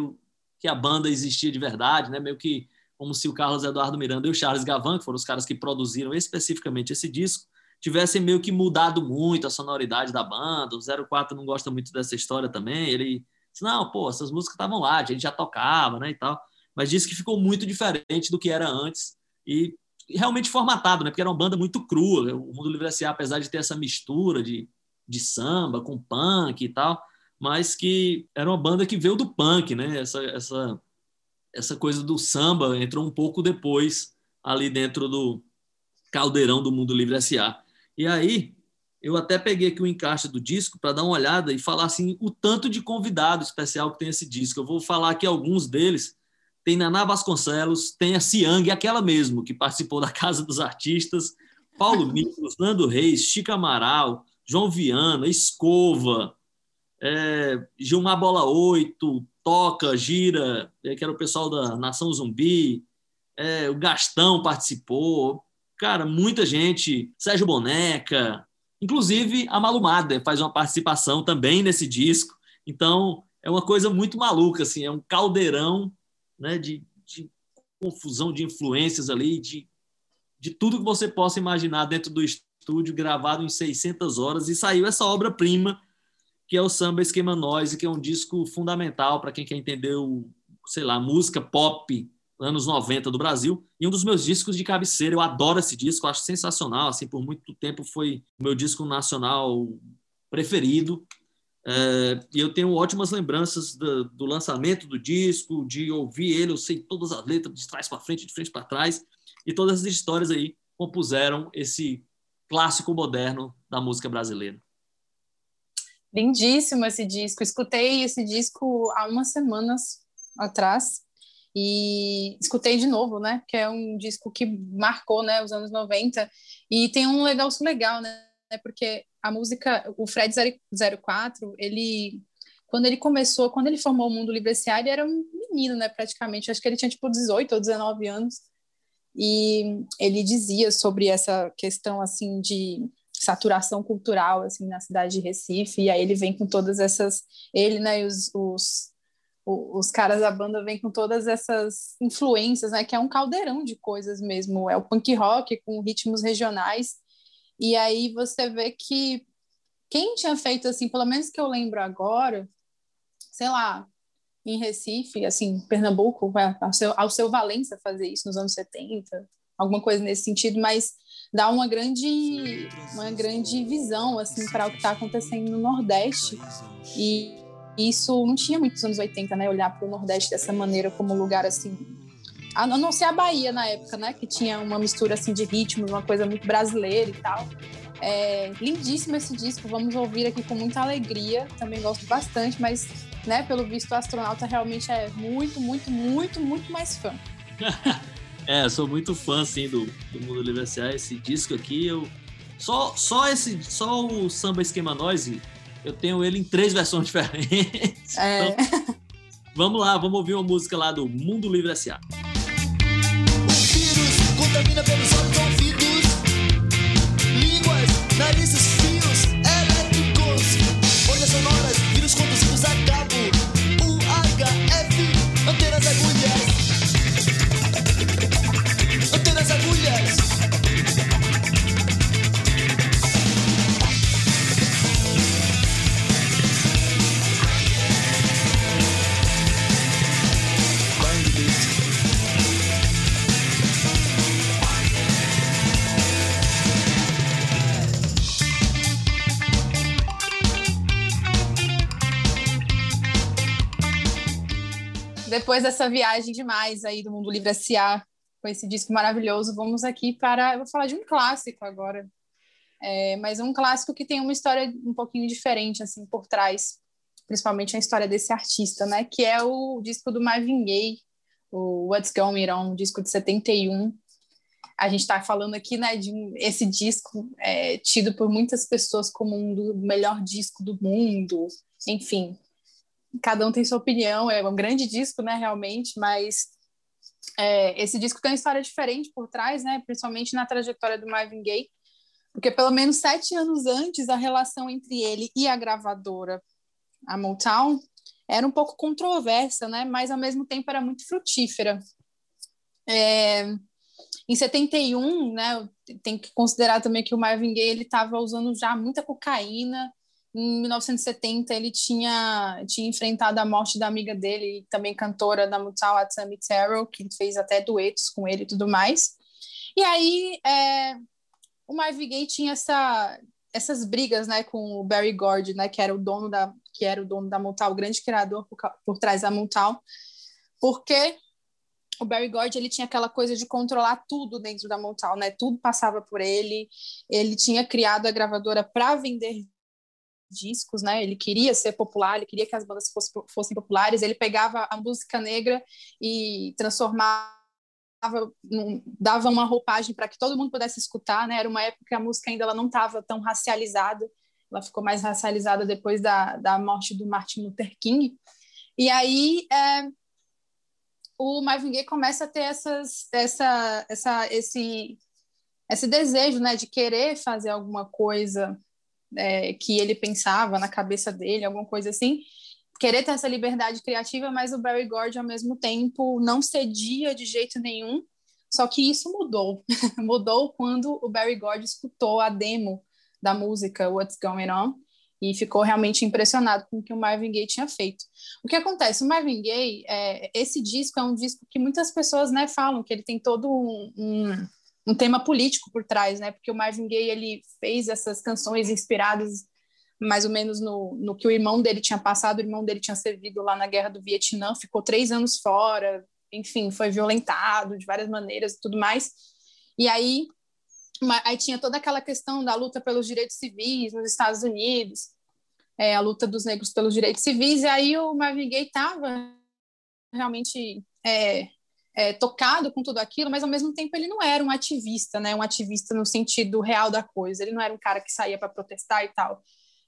que a banda existia de verdade, né? meio que como se o Carlos Eduardo Miranda e o Charles Gavan, que foram os caras que produziram especificamente esse disco, tivessem meio que mudado muito a sonoridade da banda. O 04 não gosta muito dessa história também. Ele não, pô, essas músicas estavam lá, a gente já tocava, né, e tal. Mas disse que ficou muito diferente do que era antes e realmente formatado, né? Porque era uma banda muito crua. O Mundo Livre S.A., apesar de ter essa mistura de, de samba com punk e tal, mas que era uma banda que veio do punk, né? Essa, essa, essa coisa do samba entrou um pouco depois ali dentro do caldeirão do Mundo Livre S.A. E aí, eu até peguei aqui o encaixe do disco para dar uma olhada e falar assim o tanto de convidado especial que tem esse disco. Eu vou falar aqui alguns deles. Tem Naná Vasconcelos, tem a Ciang, aquela mesmo, que participou da Casa dos Artistas, Paulo Miklos, Nando Reis, Chica Amaral, João Viana, Escova, é, Gilmar Bola 8, Toca, Gira, é, que era o pessoal da Nação Zumbi, é, o Gastão participou, cara, muita gente, Sérgio Boneca, Inclusive, a Malumada faz uma participação também nesse disco. Então, é uma coisa muito maluca, assim, é um caldeirão né, de, de confusão de influências ali, de, de tudo que você possa imaginar dentro do estúdio, gravado em 600 horas, e saiu essa obra-prima, que é o Samba Esquema Noise, que é um disco fundamental para quem quer entender o, sei lá, música pop anos 90 do Brasil, e um dos meus discos de cabeceira. Eu adoro esse disco, acho sensacional. Assim, por muito tempo foi o meu disco nacional preferido. É, e eu tenho ótimas lembranças do, do, lançamento do disco, de ouvir ele, eu sei todas as letras, de trás para frente, de frente para trás, e todas as histórias aí compuseram esse clássico moderno da música brasileira. Lindíssimo esse disco. Escutei esse disco há umas semanas atrás e escutei de novo, né? Que é um disco que marcou, né, os anos 90 e tem um legal legal, né? Porque a música, o Fred 04, ele quando ele começou, quando ele formou o Mundo Livre S.A., ele era um menino, né, praticamente. Acho que ele tinha tipo 18 ou 19 anos. E ele dizia sobre essa questão assim de saturação cultural assim na cidade de Recife, e aí ele vem com todas essas ele, né, e os, os os caras da banda vêm com todas essas influências, né? Que é um caldeirão de coisas mesmo. É o punk rock com ritmos regionais. E aí você vê que quem tinha feito assim, pelo menos que eu lembro agora, sei lá, em Recife, assim, Pernambuco, ao seu, ao seu Valença fazer isso nos anos 70, alguma coisa nesse sentido, mas dá uma grande uma grande visão assim para o que está acontecendo no Nordeste e isso não tinha muitos anos 80, né? Olhar para o Nordeste dessa maneira como lugar assim. A não ser a Bahia na época, né? Que tinha uma mistura assim de ritmos, uma coisa muito brasileira e tal. É lindíssimo esse disco, vamos ouvir aqui com muita alegria. Também gosto bastante, mas, né, pelo visto, o astronauta realmente é muito, muito, muito, muito mais fã. é, sou muito fã, assim, do, do Mundo S.A. Esse disco aqui, eu. Só, só, esse, só o Samba Esquema Noise eu tenho ele em três versões diferentes. É. Então, vamos lá, vamos ouvir uma música lá do Mundo Livre S.A. O vírus contamina pelos olhos ouvidos, línguas, narizes, depois dessa viagem demais aí do Mundo Livre S.A., com esse disco maravilhoso, vamos aqui para. Eu vou falar de um clássico agora. É, mas um clássico que tem uma história um pouquinho diferente, assim, por trás, principalmente a história desse artista, né? Que é o disco do Marvin Gaye, o What's Going On, um disco de 71. A gente está falando aqui, né, de esse disco é, tido por muitas pessoas como um do melhor disco do mundo, enfim, cada um tem sua opinião, é um grande disco, né, realmente, mas é, esse disco tem uma história diferente por trás, né, principalmente na trajetória do Marvin Gaye, porque pelo menos sete anos antes, a relação entre ele e a gravadora, a Motown, era um pouco controversa, né, mas ao mesmo tempo era muito frutífera. É, em 71, né, tem que considerar também que o Marvin Gaye ele estava usando já muita cocaína, em 1970 ele tinha, tinha enfrentado a morte da amiga dele, também cantora da Mutal, a Tammy Terrell, que fez até duetos com ele e tudo mais. E aí é, o Marvin Gaye tinha essa, essas brigas né, com o Barry Gordy, né, que era o dono da que era o dono da Mutal, o grande criador por, por trás da Mutal, porque o Barry Gordy ele tinha aquela coisa de controlar tudo dentro da Motown, né? Tudo passava por ele. Ele tinha criado a gravadora para vender discos, né? Ele queria ser popular, ele queria que as bandas fossem, fossem populares. Ele pegava a música negra e transformava dava uma roupagem para que todo mundo pudesse escutar, né? Era uma época que a música ainda ela não estava tão racializada, ela ficou mais racializada depois da, da morte do Martin Luther King. E aí é, o Marvin Gaye começa a ter essas, essa, essa, esse, esse desejo, né, de querer fazer alguma coisa é, que ele pensava na cabeça dele, alguma coisa assim, querer ter essa liberdade criativa, mas o Barry Gordy, ao mesmo tempo, não cedia de jeito nenhum. Só que isso mudou. mudou quando o Barry Gordy escutou a demo da música What's Going On e ficou realmente impressionado com o que o Marvin Gaye tinha feito. O que acontece? O Marvin Gaye, é, esse disco é um disco que muitas pessoas né, falam que ele tem todo um, um, um tema político por trás, né? Porque o Marvin Gaye ele fez essas canções inspiradas mais ou menos no, no que o irmão dele tinha passado. O irmão dele tinha servido lá na guerra do Vietnã, ficou três anos fora, enfim, foi violentado de várias maneiras e tudo mais. E aí, aí tinha toda aquela questão da luta pelos direitos civis nos Estados Unidos, é, a luta dos negros pelos direitos civis, e aí o Marvin Gaye estava realmente é, é, tocado com tudo aquilo, mas ao mesmo tempo ele não era um ativista, né? Um ativista no sentido real da coisa. Ele não era um cara que saía para protestar e tal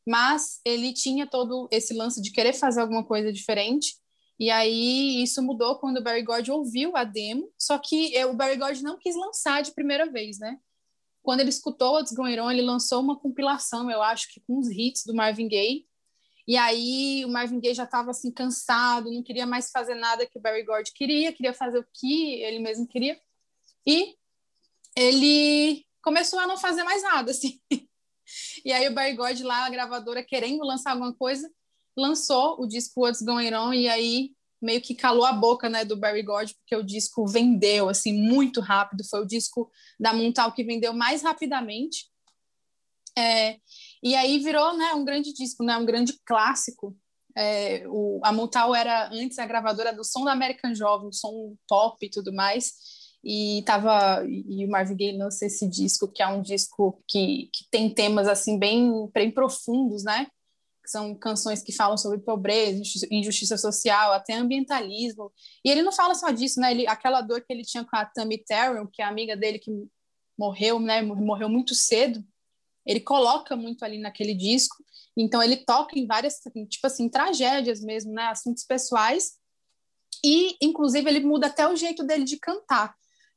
mas ele tinha todo esse lance de querer fazer alguma coisa diferente. E aí isso mudou quando o Barry Gordy ouviu a demo, só que o Barry Gordy não quis lançar de primeira vez, né? Quando ele escutou Going On, ele lançou uma compilação, eu acho que com os hits do Marvin Gaye. E aí o Marvin Gaye já estava assim cansado, não queria mais fazer nada que o Barry Gordy queria, queria fazer o que ele mesmo queria. E ele começou a não fazer mais nada, assim. E aí o Barry God lá, a gravadora, querendo lançar alguma coisa, lançou o disco What's Going On, e aí meio que calou a boca, né, do Barry God, porque o disco vendeu, assim, muito rápido, foi o disco da Montal que vendeu mais rapidamente, é, e aí virou, né, um grande disco, né, um grande clássico, é, o, a Montal era antes a gravadora do som da American Jovem, som pop e tudo mais, e tava e o Marvin Gaye lança esse disco que é um disco que, que tem temas assim bem, bem profundos, né? São canções que falam sobre pobreza, injustiça social, até ambientalismo. E ele não fala só disso, né? Ele, aquela dor que ele tinha com a Tammy Terrell, que é amiga dele que morreu, né? Morreu muito cedo. Ele coloca muito ali naquele disco. Então ele toca em várias, tipo assim, tragédias mesmo, né? Assuntos pessoais. E, inclusive, ele muda até o jeito dele de cantar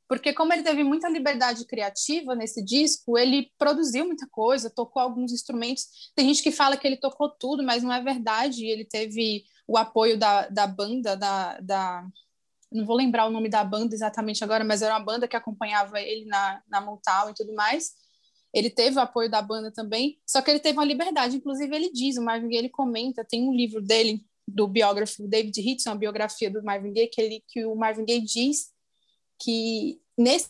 porque como ele teve muita liberdade criativa nesse disco, ele produziu muita coisa, tocou alguns instrumentos. Tem gente que fala que ele tocou tudo, mas não é verdade. Ele teve o apoio da, da banda, da, da não vou lembrar o nome da banda exatamente agora, mas era uma banda que acompanhava ele na, na Montal e tudo mais. Ele teve o apoio da banda também, só que ele teve uma liberdade. Inclusive, ele diz, o Marvin Gaye ele comenta, tem um livro dele, do biógrafo David Hitson, a biografia do Marvin Gaye, que, ele, que o Marvin Gaye diz que nesse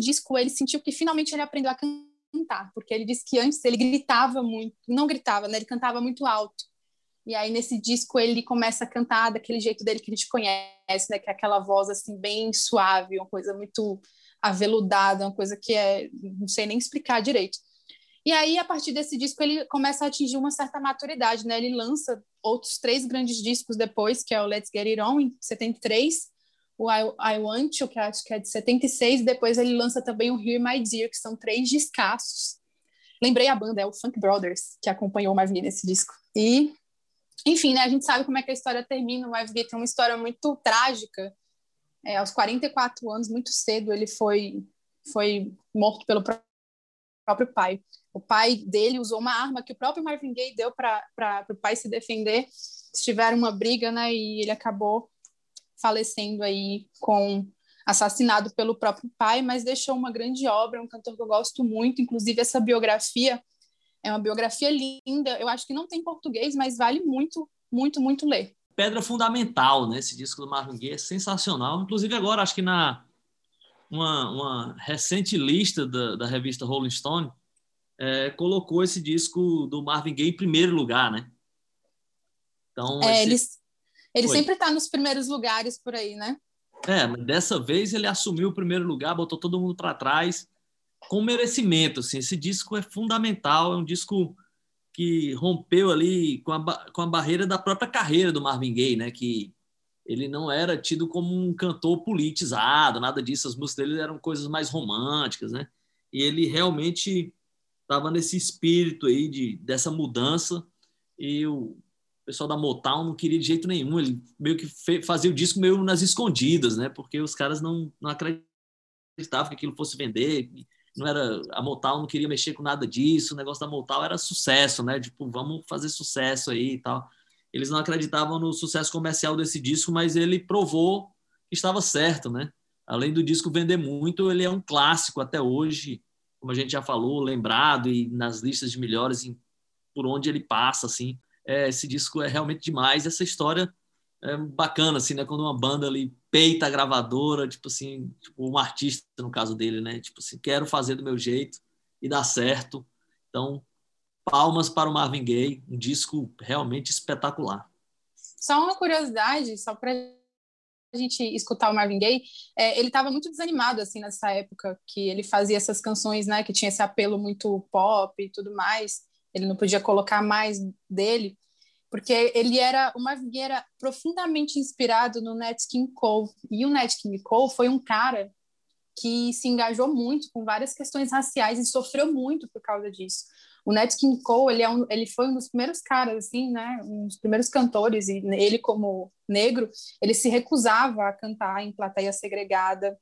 disco ele sentiu que finalmente ele aprendeu a cantar, porque ele disse que antes ele gritava muito, não gritava, né? Ele cantava muito alto. E aí nesse disco ele começa a cantar daquele jeito dele que a gente conhece, né? Que é aquela voz assim bem suave, uma coisa muito aveludada, uma coisa que é, não sei nem explicar direito. E aí a partir desse disco ele começa a atingir uma certa maturidade, né? Ele lança outros três grandes discos depois, que é o Let's Get It On em 73 o I, I Want You, que acho que é de 76, e depois ele lança também o Hear My Dear, que são três discassos. Lembrei a banda, é o Funk Brothers, que acompanhou o Marvin nesse disco. E, enfim, né, a gente sabe como é que a história termina. O Marvin tem uma história muito trágica. É, aos 44 anos, muito cedo, ele foi, foi morto pelo próprio pai. O pai dele usou uma arma que o próprio Marvin Gaye deu para o pai se defender. Tiveram uma briga, né, e ele acabou falecendo aí com assassinado pelo próprio pai, mas deixou uma grande obra, um cantor que eu gosto muito, inclusive essa biografia é uma biografia linda, eu acho que não tem português, mas vale muito, muito, muito ler. Pedra fundamental, né? Esse disco do Marvin Gaye é sensacional. Inclusive agora, acho que na uma, uma recente lista da, da revista Rolling Stone é, colocou esse disco do Marvin Gaye em primeiro lugar, né? Então, é, esse... ele Foi. sempre está nos primeiros lugares por aí, né? É, mas dessa vez ele assumiu o primeiro lugar, botou todo mundo para trás com merecimento. Assim, esse disco é fundamental, é um disco que rompeu ali com a, com a barreira da própria carreira do Marvin Gaye, né? Que ele não era tido como um cantor politizado, nada disso. As músicas dele eram coisas mais românticas, né? E ele realmente estava nesse espírito aí de dessa mudança. E o, pessoal da Motown não queria de jeito nenhum. Ele meio que fazia o disco meio nas escondidas, né? Porque os caras não, não acreditavam que aquilo fosse vender. Não era a Motown não queria mexer com nada disso. O negócio da Motown era sucesso, né? Tipo, vamos fazer sucesso aí e tal. eles não acreditavam no sucesso comercial desse disco, mas ele provou que estava certo, né? Além do disco vender muito, ele é um clássico até hoje, como a gente já falou, lembrado e nas listas de melhores em, por onde ele passa, assim. É, esse disco é realmente demais. Essa história é bacana, assim, né? Quando uma banda ali peita a gravadora, tipo assim, tipo um artista, no caso dele, né? Tipo assim, quero fazer do meu jeito e dá certo. Então, palmas para o Marvin Gaye, um disco realmente espetacular. Só uma curiosidade, só para a gente escutar o Marvin Gaye, é, ele estava muito desanimado assim nessa época que ele fazia essas canções, né, que tinha esse apelo muito pop e tudo mais. Ele não podia colocar mais dele porque ele era uma era profundamente inspirado no Nat King Cole e o Nat King Cole foi um cara que se engajou muito com várias questões raciais e sofreu muito por causa disso. O Nat King Cole ele, é um, ele foi um dos primeiros caras assim, né, um dos primeiros cantores e ele como negro ele se recusava a cantar em plateia segregada.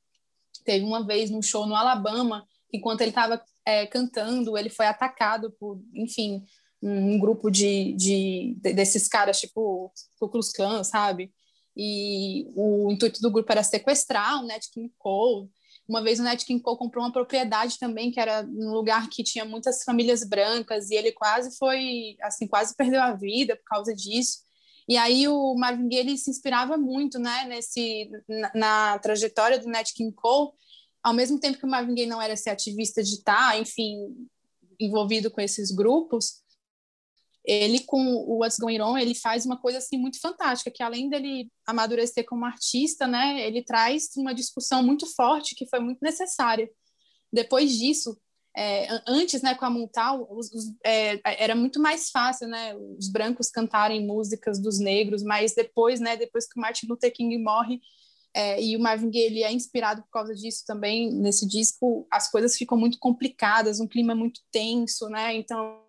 Teve uma vez num show no Alabama enquanto ele estava é, cantando ele foi atacado por, enfim, um grupo de, de, desses caras, tipo Ku Klux Klan, sabe? E o intuito do grupo era sequestrar o Nat King Cole. Uma vez o Nat King Cole comprou uma propriedade também, que era num lugar que tinha muitas famílias brancas, e ele quase foi, assim, quase perdeu a vida por causa disso. E aí o Marvin Gaye ele se inspirava muito, né, nesse na, na, trajetória do Nat King Cole, ao mesmo tempo que o Marvin Gaye não era esse ativista de estar, enfim, envolvido com esses grupos, ele com o What's Going On, ele faz uma coisa assim muito fantástica, que além dele amadurecer como artista, né, ele traz uma discussão muito forte que foi muito necessária. Depois disso, é, antes, né, com a Montal, os, os, é, era muito mais fácil, né, os brancos cantarem músicas dos negros, mas depois, né, depois que o Martin Luther King morre é, e o Marvin Gaye ele é inspirado por causa disso também nesse disco, as coisas ficam muito complicadas, um clima muito tenso, né, então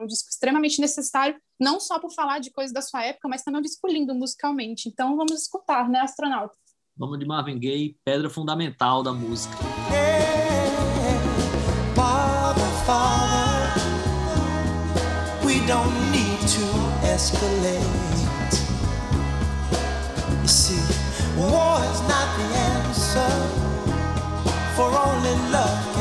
um disco extremamente necessário, não só por falar de coisas da sua época, mas também um disco lindo musicalmente. Então vamos escutar, né, astronauta? Vamos de Marvin Gaye, pedra fundamental da música. we don't need to escalate. You see, war is not the answer, for only love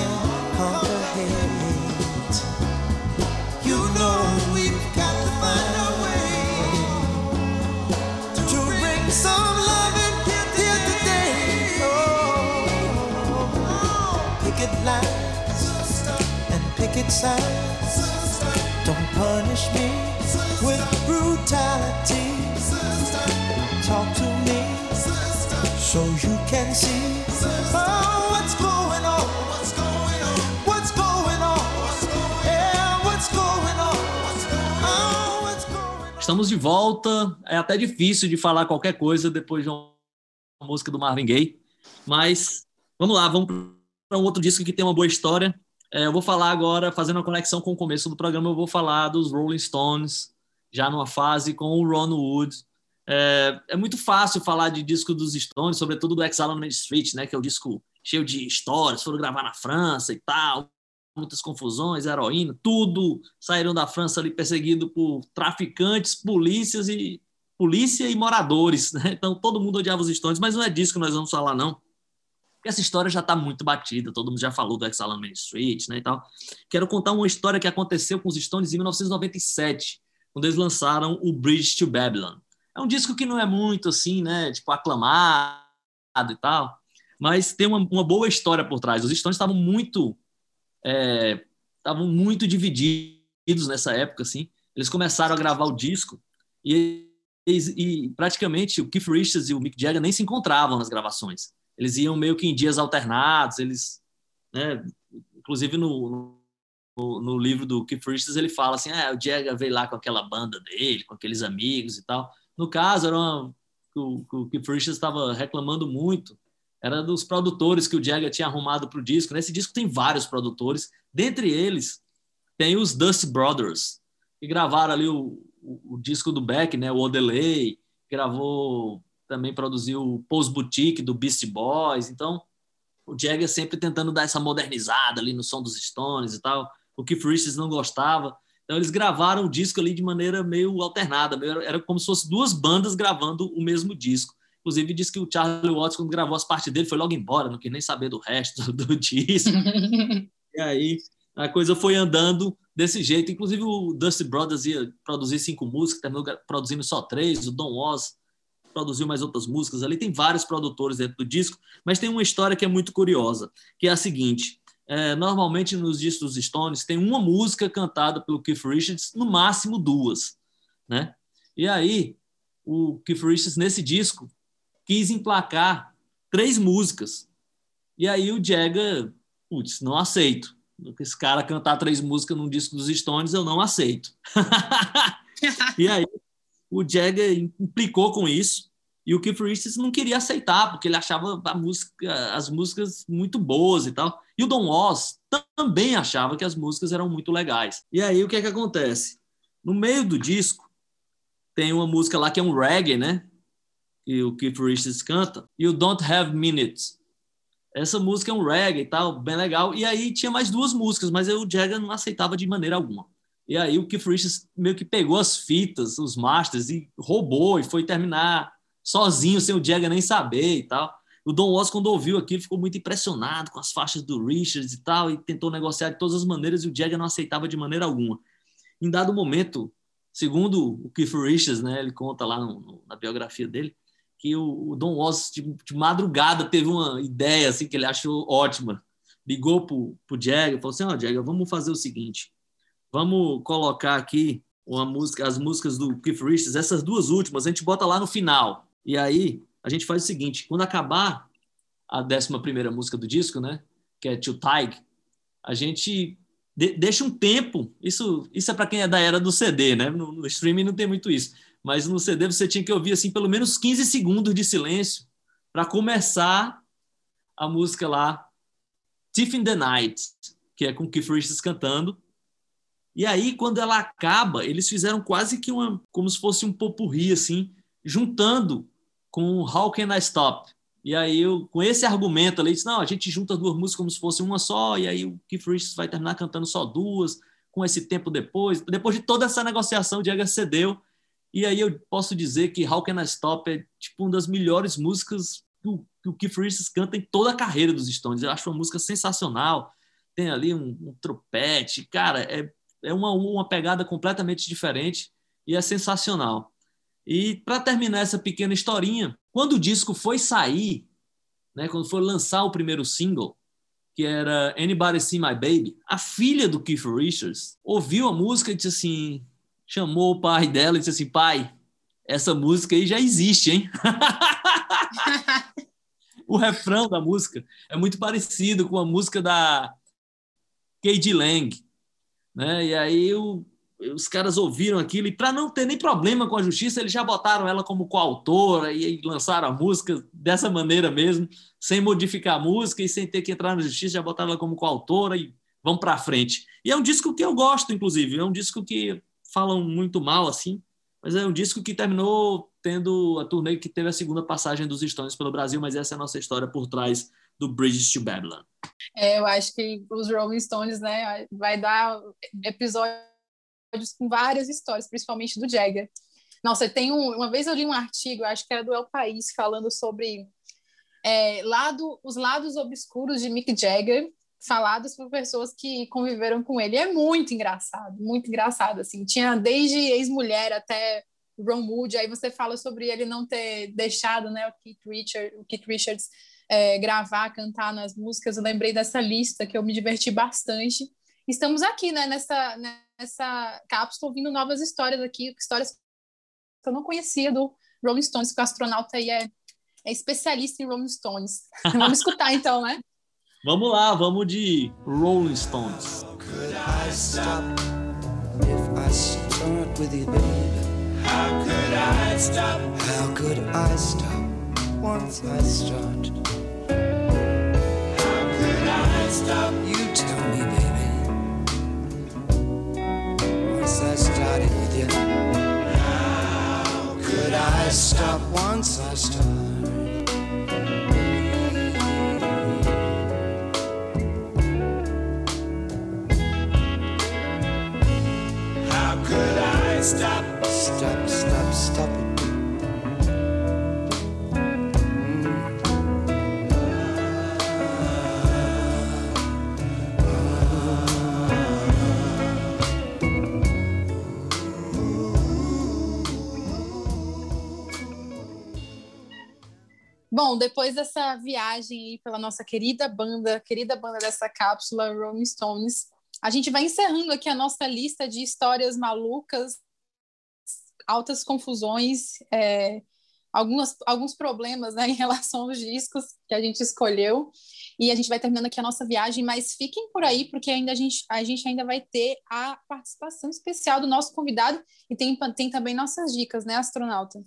picket signs. Don't punish me with brutality. Talk to me so you can see oh, what's going on. What's going on? What's going on? what's going on? Oh, Estamos de volta. É até difícil de falar qualquer coisa depois de uma música do Marvin Gaye, mas vamos lá, vamos para um outro disco que tem uma boa história. É, eu vou falar agora, fazendo uma conexão com o começo do programa, eu vou falar dos Rolling Stones, já numa fase com o Ron Wood. É, é muito fácil falar de disco dos Stones, sobretudo do Exile on Main Street, né, que é o disco cheio de histórias, foram gravar na França e tal, muitas confusões, heroína, tudo saíram da França ali perseguido por traficantes, polícias e polícia e moradores, né? Então todo mundo odiava os Stones, mas não é disso que nós vamos falar não. Porque essa história já está muito batida, todo mundo já falou do Exile Main Street, né, e tal. Quero contar uma história que aconteceu com os Stones em 1997, quando eles lançaram o Bridge to Babylon. É um disco que não é muito assim, né, tipo aclamado e tal, mas tem uma, uma boa história por trás. Os Stones estavam muito é, estavam muito divididos nessa época, assim. Eles começaram a gravar o disco e, e, e praticamente o Keith Richards e o Mick Jagger nem se encontravam nas gravações eles iam meio que em dias alternados, eles, né, inclusive no, no, no, livro do Keith Richards ele fala assim, ah, o Jagger veio lá com aquela banda dele, com aqueles amigos e tal. No caso, era uma, o, o Keith Richards estava reclamando muito, era dos produtores que o Jagger tinha arrumado para o disco. Nesse disco tem vários produtores, dentre eles tem os Dust Brothers, que gravaram ali o, o, o disco do Beck, né, o Odelay, gravou também produziu o Pose Boutique do Beast Boys. Então, o Jagger sempre tentando dar essa modernizada ali no som dos Stones e tal. O Keith Richards não gostava. Então eles gravaram o disco ali de maneira meio alternada, era como se fossem duas bandas gravando o mesmo disco. Inclusive disse que o Charlie Watts, quando gravou as partes dele, foi logo embora, não quis nem saber do resto do disco. e aí a coisa foi andando desse jeito. Inclusive o Dusty Brothers ia produzir cinco músicas, terminou produzindo só três. O Don Oz produziu mais outras músicas ali. Tem vários produtores dentro do disco, mas tem uma história que é muito curiosa, que é a seguinte: é, normalmente nos discos dos Stones tem uma música cantada pelo Keith Richards, no máximo duas, né? E aí o Keith Richards nesse disco quis emplacar três músicas. E aí o Jagger, putz, não aceito. Esse cara cantar três músicas num disco dos Stones, eu não aceito. e aí o Jagger implicou com isso e o Keith Richards não queria aceitar, porque ele achava música, as músicas muito boas e tal. E o Don Oz também achava que as músicas eram muito legais. E aí o que é que acontece? No meio do disco tem uma música lá que é um reggae, né? Que o Keith Richards canta, e o Don't Have Minutes. Essa música é um reggae e tal, bem legal. E aí tinha mais duas músicas, mas o Jagger não aceitava de maneira alguma. E aí o Keith Richards meio que pegou as fitas, os masters e roubou e foi terminar sozinho, sem o Jagger nem saber e tal. O Don Oz, quando ouviu aquilo, ficou muito impressionado com as faixas do Richards e tal, e tentou negociar de todas as maneiras, e o Jagger não aceitava de maneira alguma. Em dado momento, segundo o Keith Richards, né, ele conta lá no, no, na biografia dele, que o, o Don Oz, de, de, madrugada, teve uma ideia assim que ele achou ótima. Ligou pro, pro Jagger, falou assim, ó, oh, Jagger, vamos fazer o seguinte, vamos colocar aqui uma música, as músicas do Keith Richards, essas duas últimas, a gente bota lá no final. E aí a gente faz o seguinte: quando acabar a décima primeira música do disco, né, que é To Tig, a gente de, deixa um tempo. Isso, isso é para quem é da era do CD, né? No, no, streaming não tem muito isso, mas no CD você tinha que ouvir assim pelo menos 15 segundos de silêncio para começar a música lá, Tiff in the Night, que é com Keith Richards cantando. E aí, quando ela acaba, eles fizeram quase que uma, como se fosse um popurri, assim, juntando com How Can I Stop? E aí, eu, com esse argumento ali, disse, não, a gente junta duas músicas como se fosse uma só, e aí o Keith Richards vai terminar cantando só duas, com esse tempo depois. Depois de toda essa negociação, o Jagger cedeu, e aí eu posso dizer que How Can I Stop é tipo uma das melhores músicas que o, que o Keith Richards canta em toda a carreira dos Stones. Eu acho uma música sensacional, tem ali um, um tropete, cara, é, é uma, uma pegada completamente diferente e é sensacional. E para terminar essa pequena historinha, quando o disco foi sair, né, quando foi lançar o primeiro single, que era Anybody See My Baby, a filha do Keith Richards ouviu a música e disse assim, chamou o pai dela e disse assim, pai, essa música aí já existe, hein? o refrão da música é muito parecido com a música da Cade Lang, né? E aí o os caras ouviram aquilo e para não ter nem problema com a justiça, eles já botaram ela como coautora e lançaram a música dessa maneira mesmo, sem modificar a música e sem ter que entrar na justiça, já botaram ela como coautora e vão para frente. E é um disco que eu gosto, inclusive, é um disco que falam muito mal assim, mas é um disco que terminou tendo a turnê que teve a segunda passagem dos Stones pelo Brasil, mas essa é a nossa história por trás do Bridges to Babylon. É, eu acho que os Rolling Stones, né, vai dar episódio com várias histórias, principalmente do Jagger. Nossa, tem um, uma vez eu li um artigo, acho que era do El País, falando sobre é, lado, os lados obscuros de Mick Jagger, falados por pessoas que conviveram com ele. É muito engraçado, muito engraçado. Assim, tinha desde ex-mulher até Ron Wood. Aí você fala sobre ele não ter deixado, né, o Keith, Richard, o Keith Richards é, gravar, cantar nas músicas. Eu lembrei dessa lista que eu me diverti bastante. Estamos aqui, né, nessa, nessa cápsula ouvindo novas histórias aqui, histórias que eu não conhecia do Rolling Stones, que o astronauta aí é, é especialista em Rolling Stones. vamos escutar então, né? Vamos lá, vamos de Rolling Stones. How could I stop? How could I stop once I start? Stop? You tell me, baby. Once I started with you. How could I stop once I started? How could I stop? Stop, stop, stop Bom, depois dessa viagem pela nossa querida banda, querida banda dessa cápsula, Rolling Stones, a gente vai encerrando aqui a nossa lista de histórias malucas, altas confusões, é, algumas, alguns problemas né, em relação aos discos que a gente escolheu. E a gente vai terminando aqui a nossa viagem, mas fiquem por aí, porque ainda a gente, a gente ainda vai ter a participação especial do nosso convidado e tem, tem também nossas dicas, né, astronauta?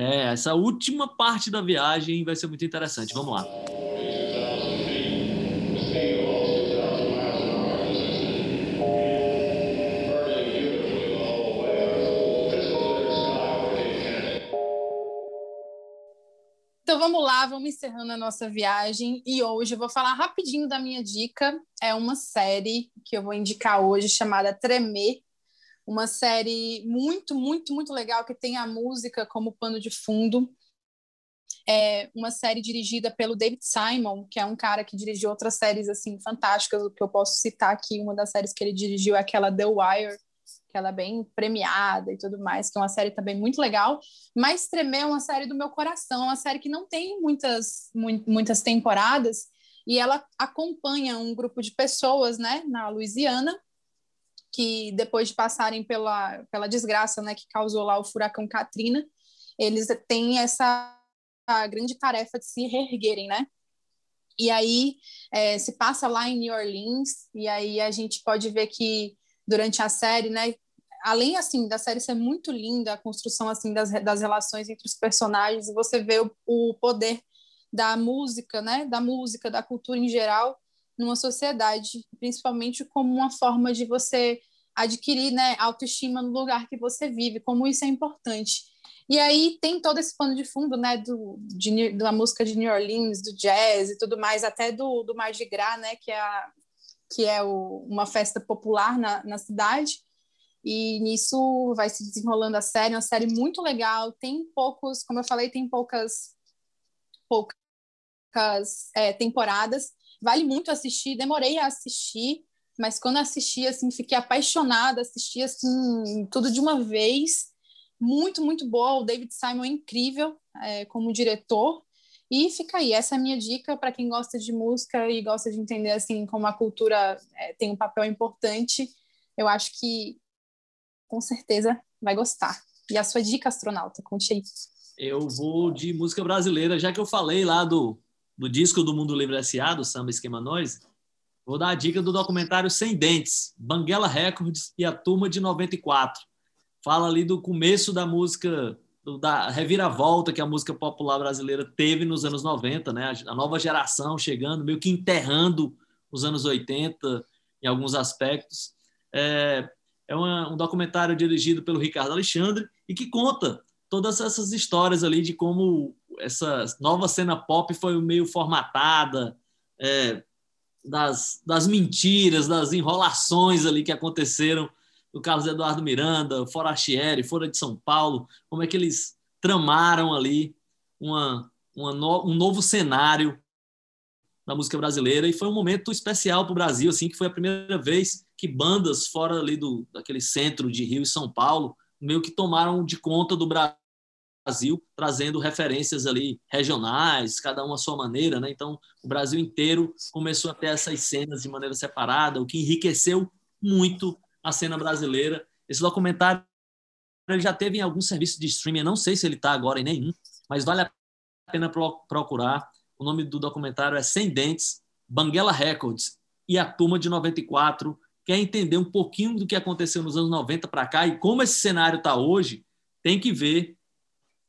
É, essa última parte da viagem vai ser muito interessante. Vamos lá. Então vamos lá, vamos encerrando a nossa viagem e hoje eu vou falar rapidinho da minha dica. É uma série que eu vou indicar hoje chamada Tremer, uma série muito, muito, muito legal que tem a música como pano de fundo. É uma série dirigida pelo David Simon, que é um cara que dirigiu outras séries assim fantásticas, o que eu posso citar aqui, uma das séries que ele dirigiu é aquela The Wire, que ela é bem premiada e tudo mais, que é uma série também muito legal. Mas Tremer é uma série do meu coração, uma série que não tem muitas, muitas temporadas, e ela acompanha um grupo de pessoas, né, na Louisiana, que depois de passarem pela, pela desgraça né, que causou lá o furacão Katrina, eles têm essa grande tarefa de se reerguerem, né? E aí é, se passa lá em New Orleans, e aí a gente pode ver que durante a série, né, além assim da série ser muito linda, a construção assim das, das relações entre os personagens, você vê o, o poder da música, né, da música, da cultura em geral, numa sociedade, principalmente como uma forma de você adquirir né, autoestima no lugar que você vive, como isso é importante. E aí tem todo esse pano de fundo, né, do, de, da música de New Orleans, do jazz e tudo mais, até do, do Mardi Gras, né, que é, a, que é o, uma festa popular na, na cidade. E nisso vai se desenrolando a série, uma série muito legal. Tem poucos, como eu falei, tem poucas, poucas é, temporadas, Vale muito assistir, demorei a assistir, mas quando assisti, assim, fiquei apaixonada, assisti, assim, tudo de uma vez. Muito, muito boa. O David Simon é incrível é, como diretor. E fica aí, essa é a minha dica para quem gosta de música e gosta de entender, assim, como a cultura é, tem um papel importante. Eu acho que, com certeza, vai gostar. E a sua dica, astronauta? Conte aí. Eu vou de música brasileira, já que eu falei lá do do disco do Mundo Livre S.A., do Samba Esquema Noise, vou dar a dica do documentário Sem Dentes, Banguela Records e a Turma de 94. Fala ali do começo da música, da reviravolta que a música popular brasileira teve nos anos 90, né? A nova geração chegando, meio que enterrando os anos 80 em alguns aspectos. É, é uma, um documentário dirigido pelo Ricardo Alexandre e que conta todas essas histórias ali de como essa nova cena pop foi meio formatada, é, das, das mentiras, das enrolações ali que aconteceram do Carlos Eduardo Miranda, Forastieri, Fora de São Paulo, como é que eles tramaram ali uma, uma no, um novo cenário da música brasileira. E foi um momento especial para o Brasil, assim, que foi a primeira vez que bandas fora ali do daquele centro de Rio e São Paulo meio que tomaram de conta do Brasil Brasil, trazendo referências ali regionais, cada uma à sua maneira, né? Então, o Brasil inteiro começou a ter essas cenas de maneira separada, o que enriqueceu muito a cena brasileira. Esse documentário ele já teve em algum serviço de streaming, não sei se ele está agora em nenhum, mas vale a pena procurar. O nome do documentário é Sem Dentes, Banguela Records e a Turma de 94. Quer entender um pouquinho do que aconteceu nos anos 90 para cá e como esse cenário está hoje, tem que ver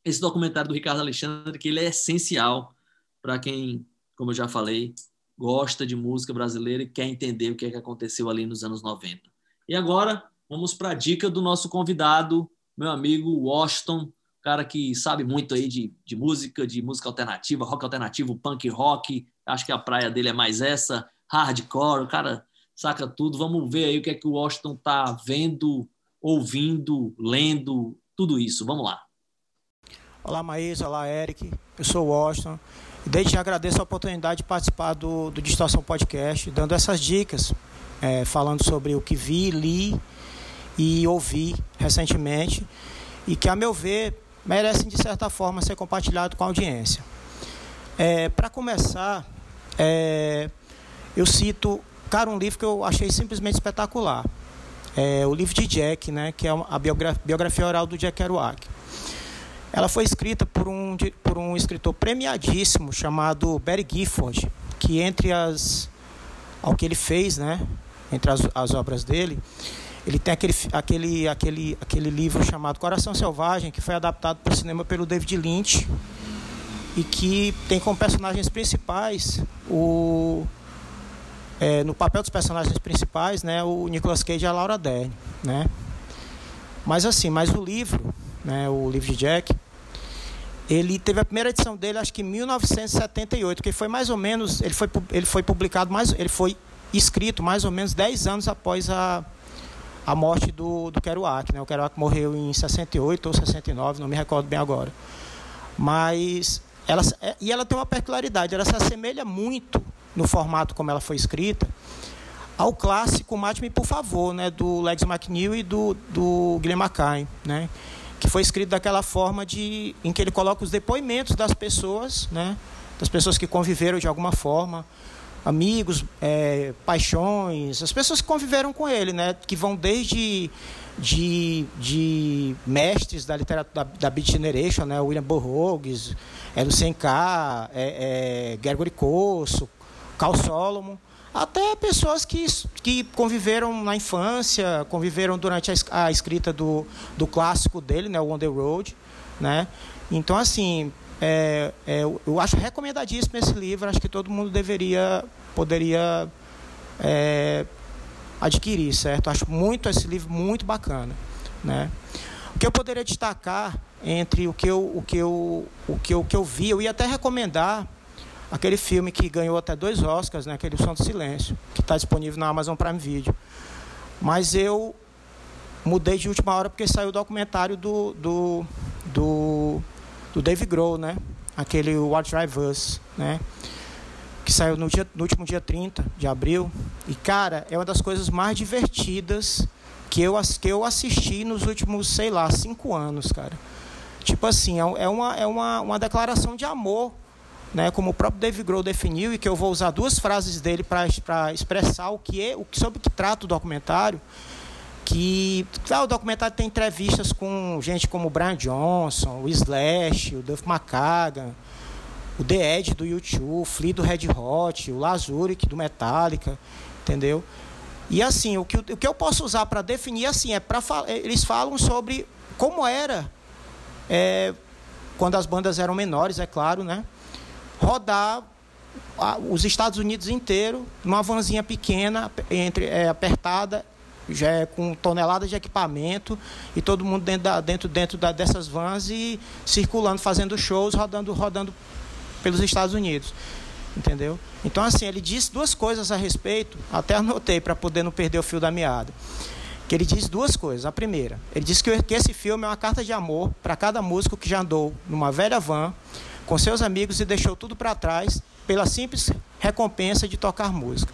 esse documentário do Ricardo Alexandre, que ele é essencial para quem, como eu já falei, gosta de música brasileira e quer entender o que, é que aconteceu ali nos anos 90. E agora, vamos para a dica do nosso convidado, meu amigo Washington, cara que sabe muito aí de, de música, de música alternativa, rock alternativo, punk rock, acho que a praia dele é mais essa, hardcore, o cara saca tudo. Vamos ver aí o que é que o Washington tá vendo ouvindo, lendo, tudo isso? Vamos lá. Olá, Maísa. Olá, Eric. Eu sou o Washington. Desde já agradeço a oportunidade de participar do, do Distorção Podcast, dando essas dicas, é, falando sobre o que vi, li e ouvi recentemente e que, a meu ver, merecem, de certa forma, ser compartilhado com a audiência. É, Para começar, é, eu cito, cara, um livro que eu achei simplesmente espetacular. É o livro de Jack, né, que é a biografia, biografia oral do Jack Kerouac. Ela foi escrita por um, por um escritor premiadíssimo chamado Barry Gifford, que entre as ao que ele fez, né, entre as, as obras dele, ele tem aquele, aquele, aquele, aquele livro chamado Coração Selvagem, que foi adaptado para o cinema pelo David Lynch e que tem como personagens principais o é, no papel dos personagens principais, né, o Nicolas Cage e a Laura Dern, né? Mas assim, mas o livro né, o livro de Jack, ele teve a primeira edição dele, acho que em 1978, que foi mais ou menos, ele foi, ele foi publicado, mais, ele foi escrito mais ou menos 10 anos após a, a morte do, do Kerouac. Né? O Kerouac morreu em 68 ou 69, não me recordo bem agora. Mas, ela, é, e ela tem uma peculiaridade, ela se assemelha muito no formato como ela foi escrita, ao clássico Mate-me, por favor, né, do Legs McNeil e do, do Guilherme Mackay, né, que foi escrito daquela forma de, em que ele coloca os depoimentos das pessoas, né, das pessoas que conviveram de alguma forma, amigos, é, paixões, as pessoas que conviveram com ele, né, que vão desde de, de mestres da literatura da, da Beat Generation, né, William Burroughs, é, Lucien K, é, é, Gregory Corso, Carl Solomon, até pessoas que, que conviveram na infância, conviveram durante a, a escrita do, do clássico dele, né, o On the Road, né? Então, assim, é, é, eu acho recomendadíssimo esse livro, acho que todo mundo deveria, poderia é, adquirir, certo? Acho muito esse livro muito bacana, né? O que eu poderia destacar entre o que eu, o que eu, o que eu, o que eu vi, eu ia até recomendar aquele filme que ganhou até dois Oscars, né, aquele Som do Silêncio, que está disponível na Amazon Prime Video. Mas eu mudei de última hora porque saiu o documentário do, do, do, do Dave Grohl, né? aquele What Drive Us, né? que saiu no, dia, no último dia 30 de abril. E, cara, é uma das coisas mais divertidas que eu, que eu assisti nos últimos, sei lá, cinco anos, cara. Tipo assim, é, é uma, é uma, uma declaração de amor né, como o próprio Dave Grohl definiu, e que eu vou usar duas frases dele para expressar o que é, o sobre o que trata o documentário, que claro, o documentário tem entrevistas com gente como o Brian Johnson, o Slash, o Duff McKagan, o The Edge do YouTube, o Flea do Red Hot, o Lazuric do Metallica, entendeu? E assim, o que, o que eu posso usar para definir assim é para eles falam sobre como era é, quando as bandas eram menores, é claro, né? Rodar os Estados Unidos inteiro numa vanzinha pequena, entre é, apertada, já é com toneladas de equipamento e todo mundo dentro, da, dentro, dentro da, dessas vans e circulando, fazendo shows, rodando, rodando pelos Estados Unidos. Entendeu? Então, assim, ele disse duas coisas a respeito, até anotei para poder não perder o fio da meada. Que ele diz duas coisas. A primeira, ele disse que, que esse filme é uma carta de amor para cada músico que já andou numa velha van com seus amigos e deixou tudo para trás pela simples recompensa de tocar música.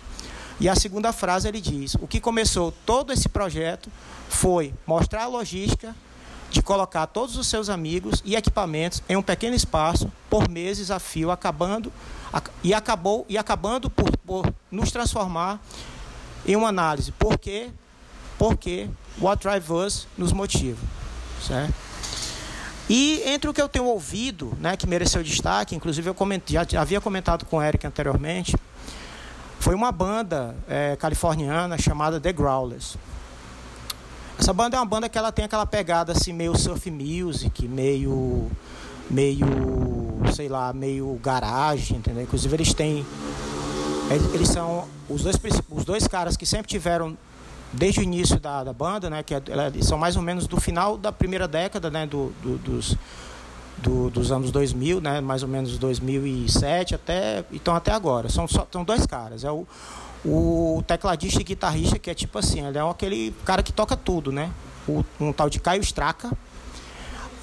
E a segunda frase ele diz: o que começou todo esse projeto foi mostrar a logística de colocar todos os seus amigos e equipamentos em um pequeno espaço por meses a fio, acabando e acabou e acabando por, por nos transformar em uma análise. Por quê? Porque What Drive Us nos motiva, certo? E entre o que eu tenho ouvido, né, que mereceu destaque, inclusive eu já havia comentado com o Eric anteriormente, foi uma banda é, californiana chamada The Growlers. Essa banda é uma banda que ela tem aquela pegada assim meio surf music, meio meio, sei lá, meio garagem, entendeu? Inclusive eles têm eles são os dois os dois caras que sempre tiveram desde o início da, da banda, né, que é, são mais ou menos do final da primeira década, né, do, do, dos, do, dos anos 2000, né, mais ou menos 2007 até então até agora. São só, são dois caras, é o, o tecladista e guitarrista que é tipo assim, ele é aquele cara que toca tudo, né? o, um tal de Caio Straca.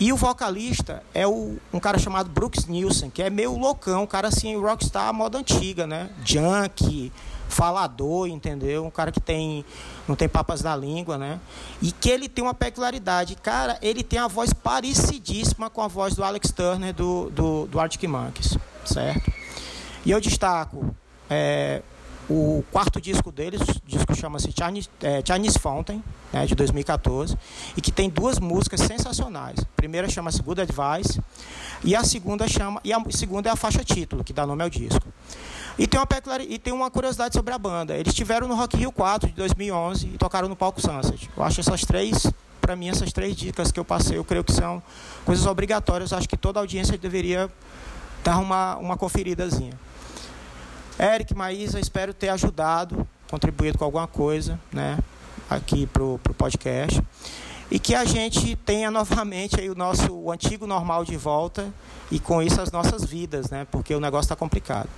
E o vocalista é o, um cara chamado Brooks Nielsen, que é meio loucão, um cara assim, rockstar moda antiga, né? Junk, falador, entendeu? Um cara que tem não tem papas na língua, né? E que ele tem uma peculiaridade, cara, ele tem a voz parecidíssima com a voz do Alex Turner do, do, do Arctic Monkeys, certo? E eu destaco é, o quarto disco deles, o disco chama-se Chinese, é, Chinese Fountain, né, de 2014, e que tem duas músicas sensacionais. A primeira chama-se Good Advice e a segunda chama e a segunda é a faixa título, que dá nome ao disco. E tem, uma e tem uma curiosidade sobre a banda. Eles estiveram no Rock Rio 4 de 2011 e tocaram no palco Sunset. Eu acho essas três, para mim, essas três dicas que eu passei, eu creio que são coisas obrigatórias. Eu acho que toda audiência deveria dar uma, uma conferidazinha. Eric, Maísa, espero ter ajudado, contribuído com alguma coisa, né, aqui para o podcast. E que a gente tenha novamente aí o nosso o antigo normal de volta e com isso as nossas vidas, né? Porque o negócio está complicado.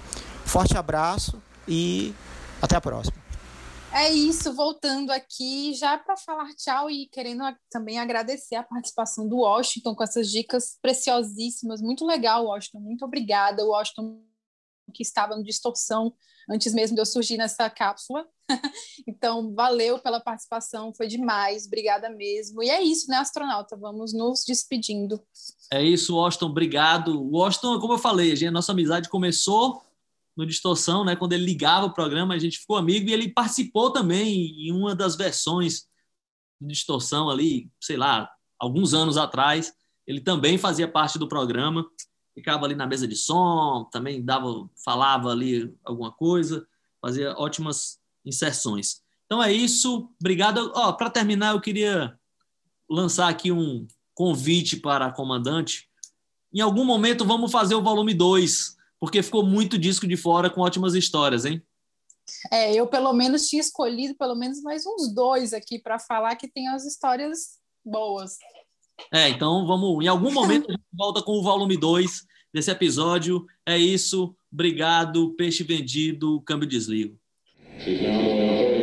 Forte abraço e até a próxima. É isso, voltando aqui já para falar tchau e querendo também agradecer a participação do Washington com essas dicas preciosíssimas. Muito legal, Washington. Muito obrigada, Washington, que estava no Distorção antes mesmo de eu surgir nessa cápsula. então, valeu pela participação, foi demais. Obrigada mesmo. E é isso, né, astronauta? Vamos nos despedindo. É isso, Washington. Obrigado. Washington, como eu falei, a nossa amizade começou no Distorção, né? Quando ele ligava o programa, a gente ficou amigo e ele participou também em uma das versões do Distorção ali, sei lá, alguns anos atrás. Ele também fazia parte do programa, ficava ali na mesa de som, também dava, falava ali alguma coisa, fazia ótimas inserções. Então é isso, obrigado. Ó, para terminar, eu queria lançar aqui um convite para a comandante. Em algum momento vamos fazer o volume 2 porque ficou muito disco de fora com ótimas histórias, hein? É, eu pelo menos tinha escolhido pelo menos mais uns dois aqui para falar que tem as histórias boas. É, então vamos, em algum momento a gente volta com o volume 2 desse episódio. É isso, obrigado, peixe vendido, câmbio desligo.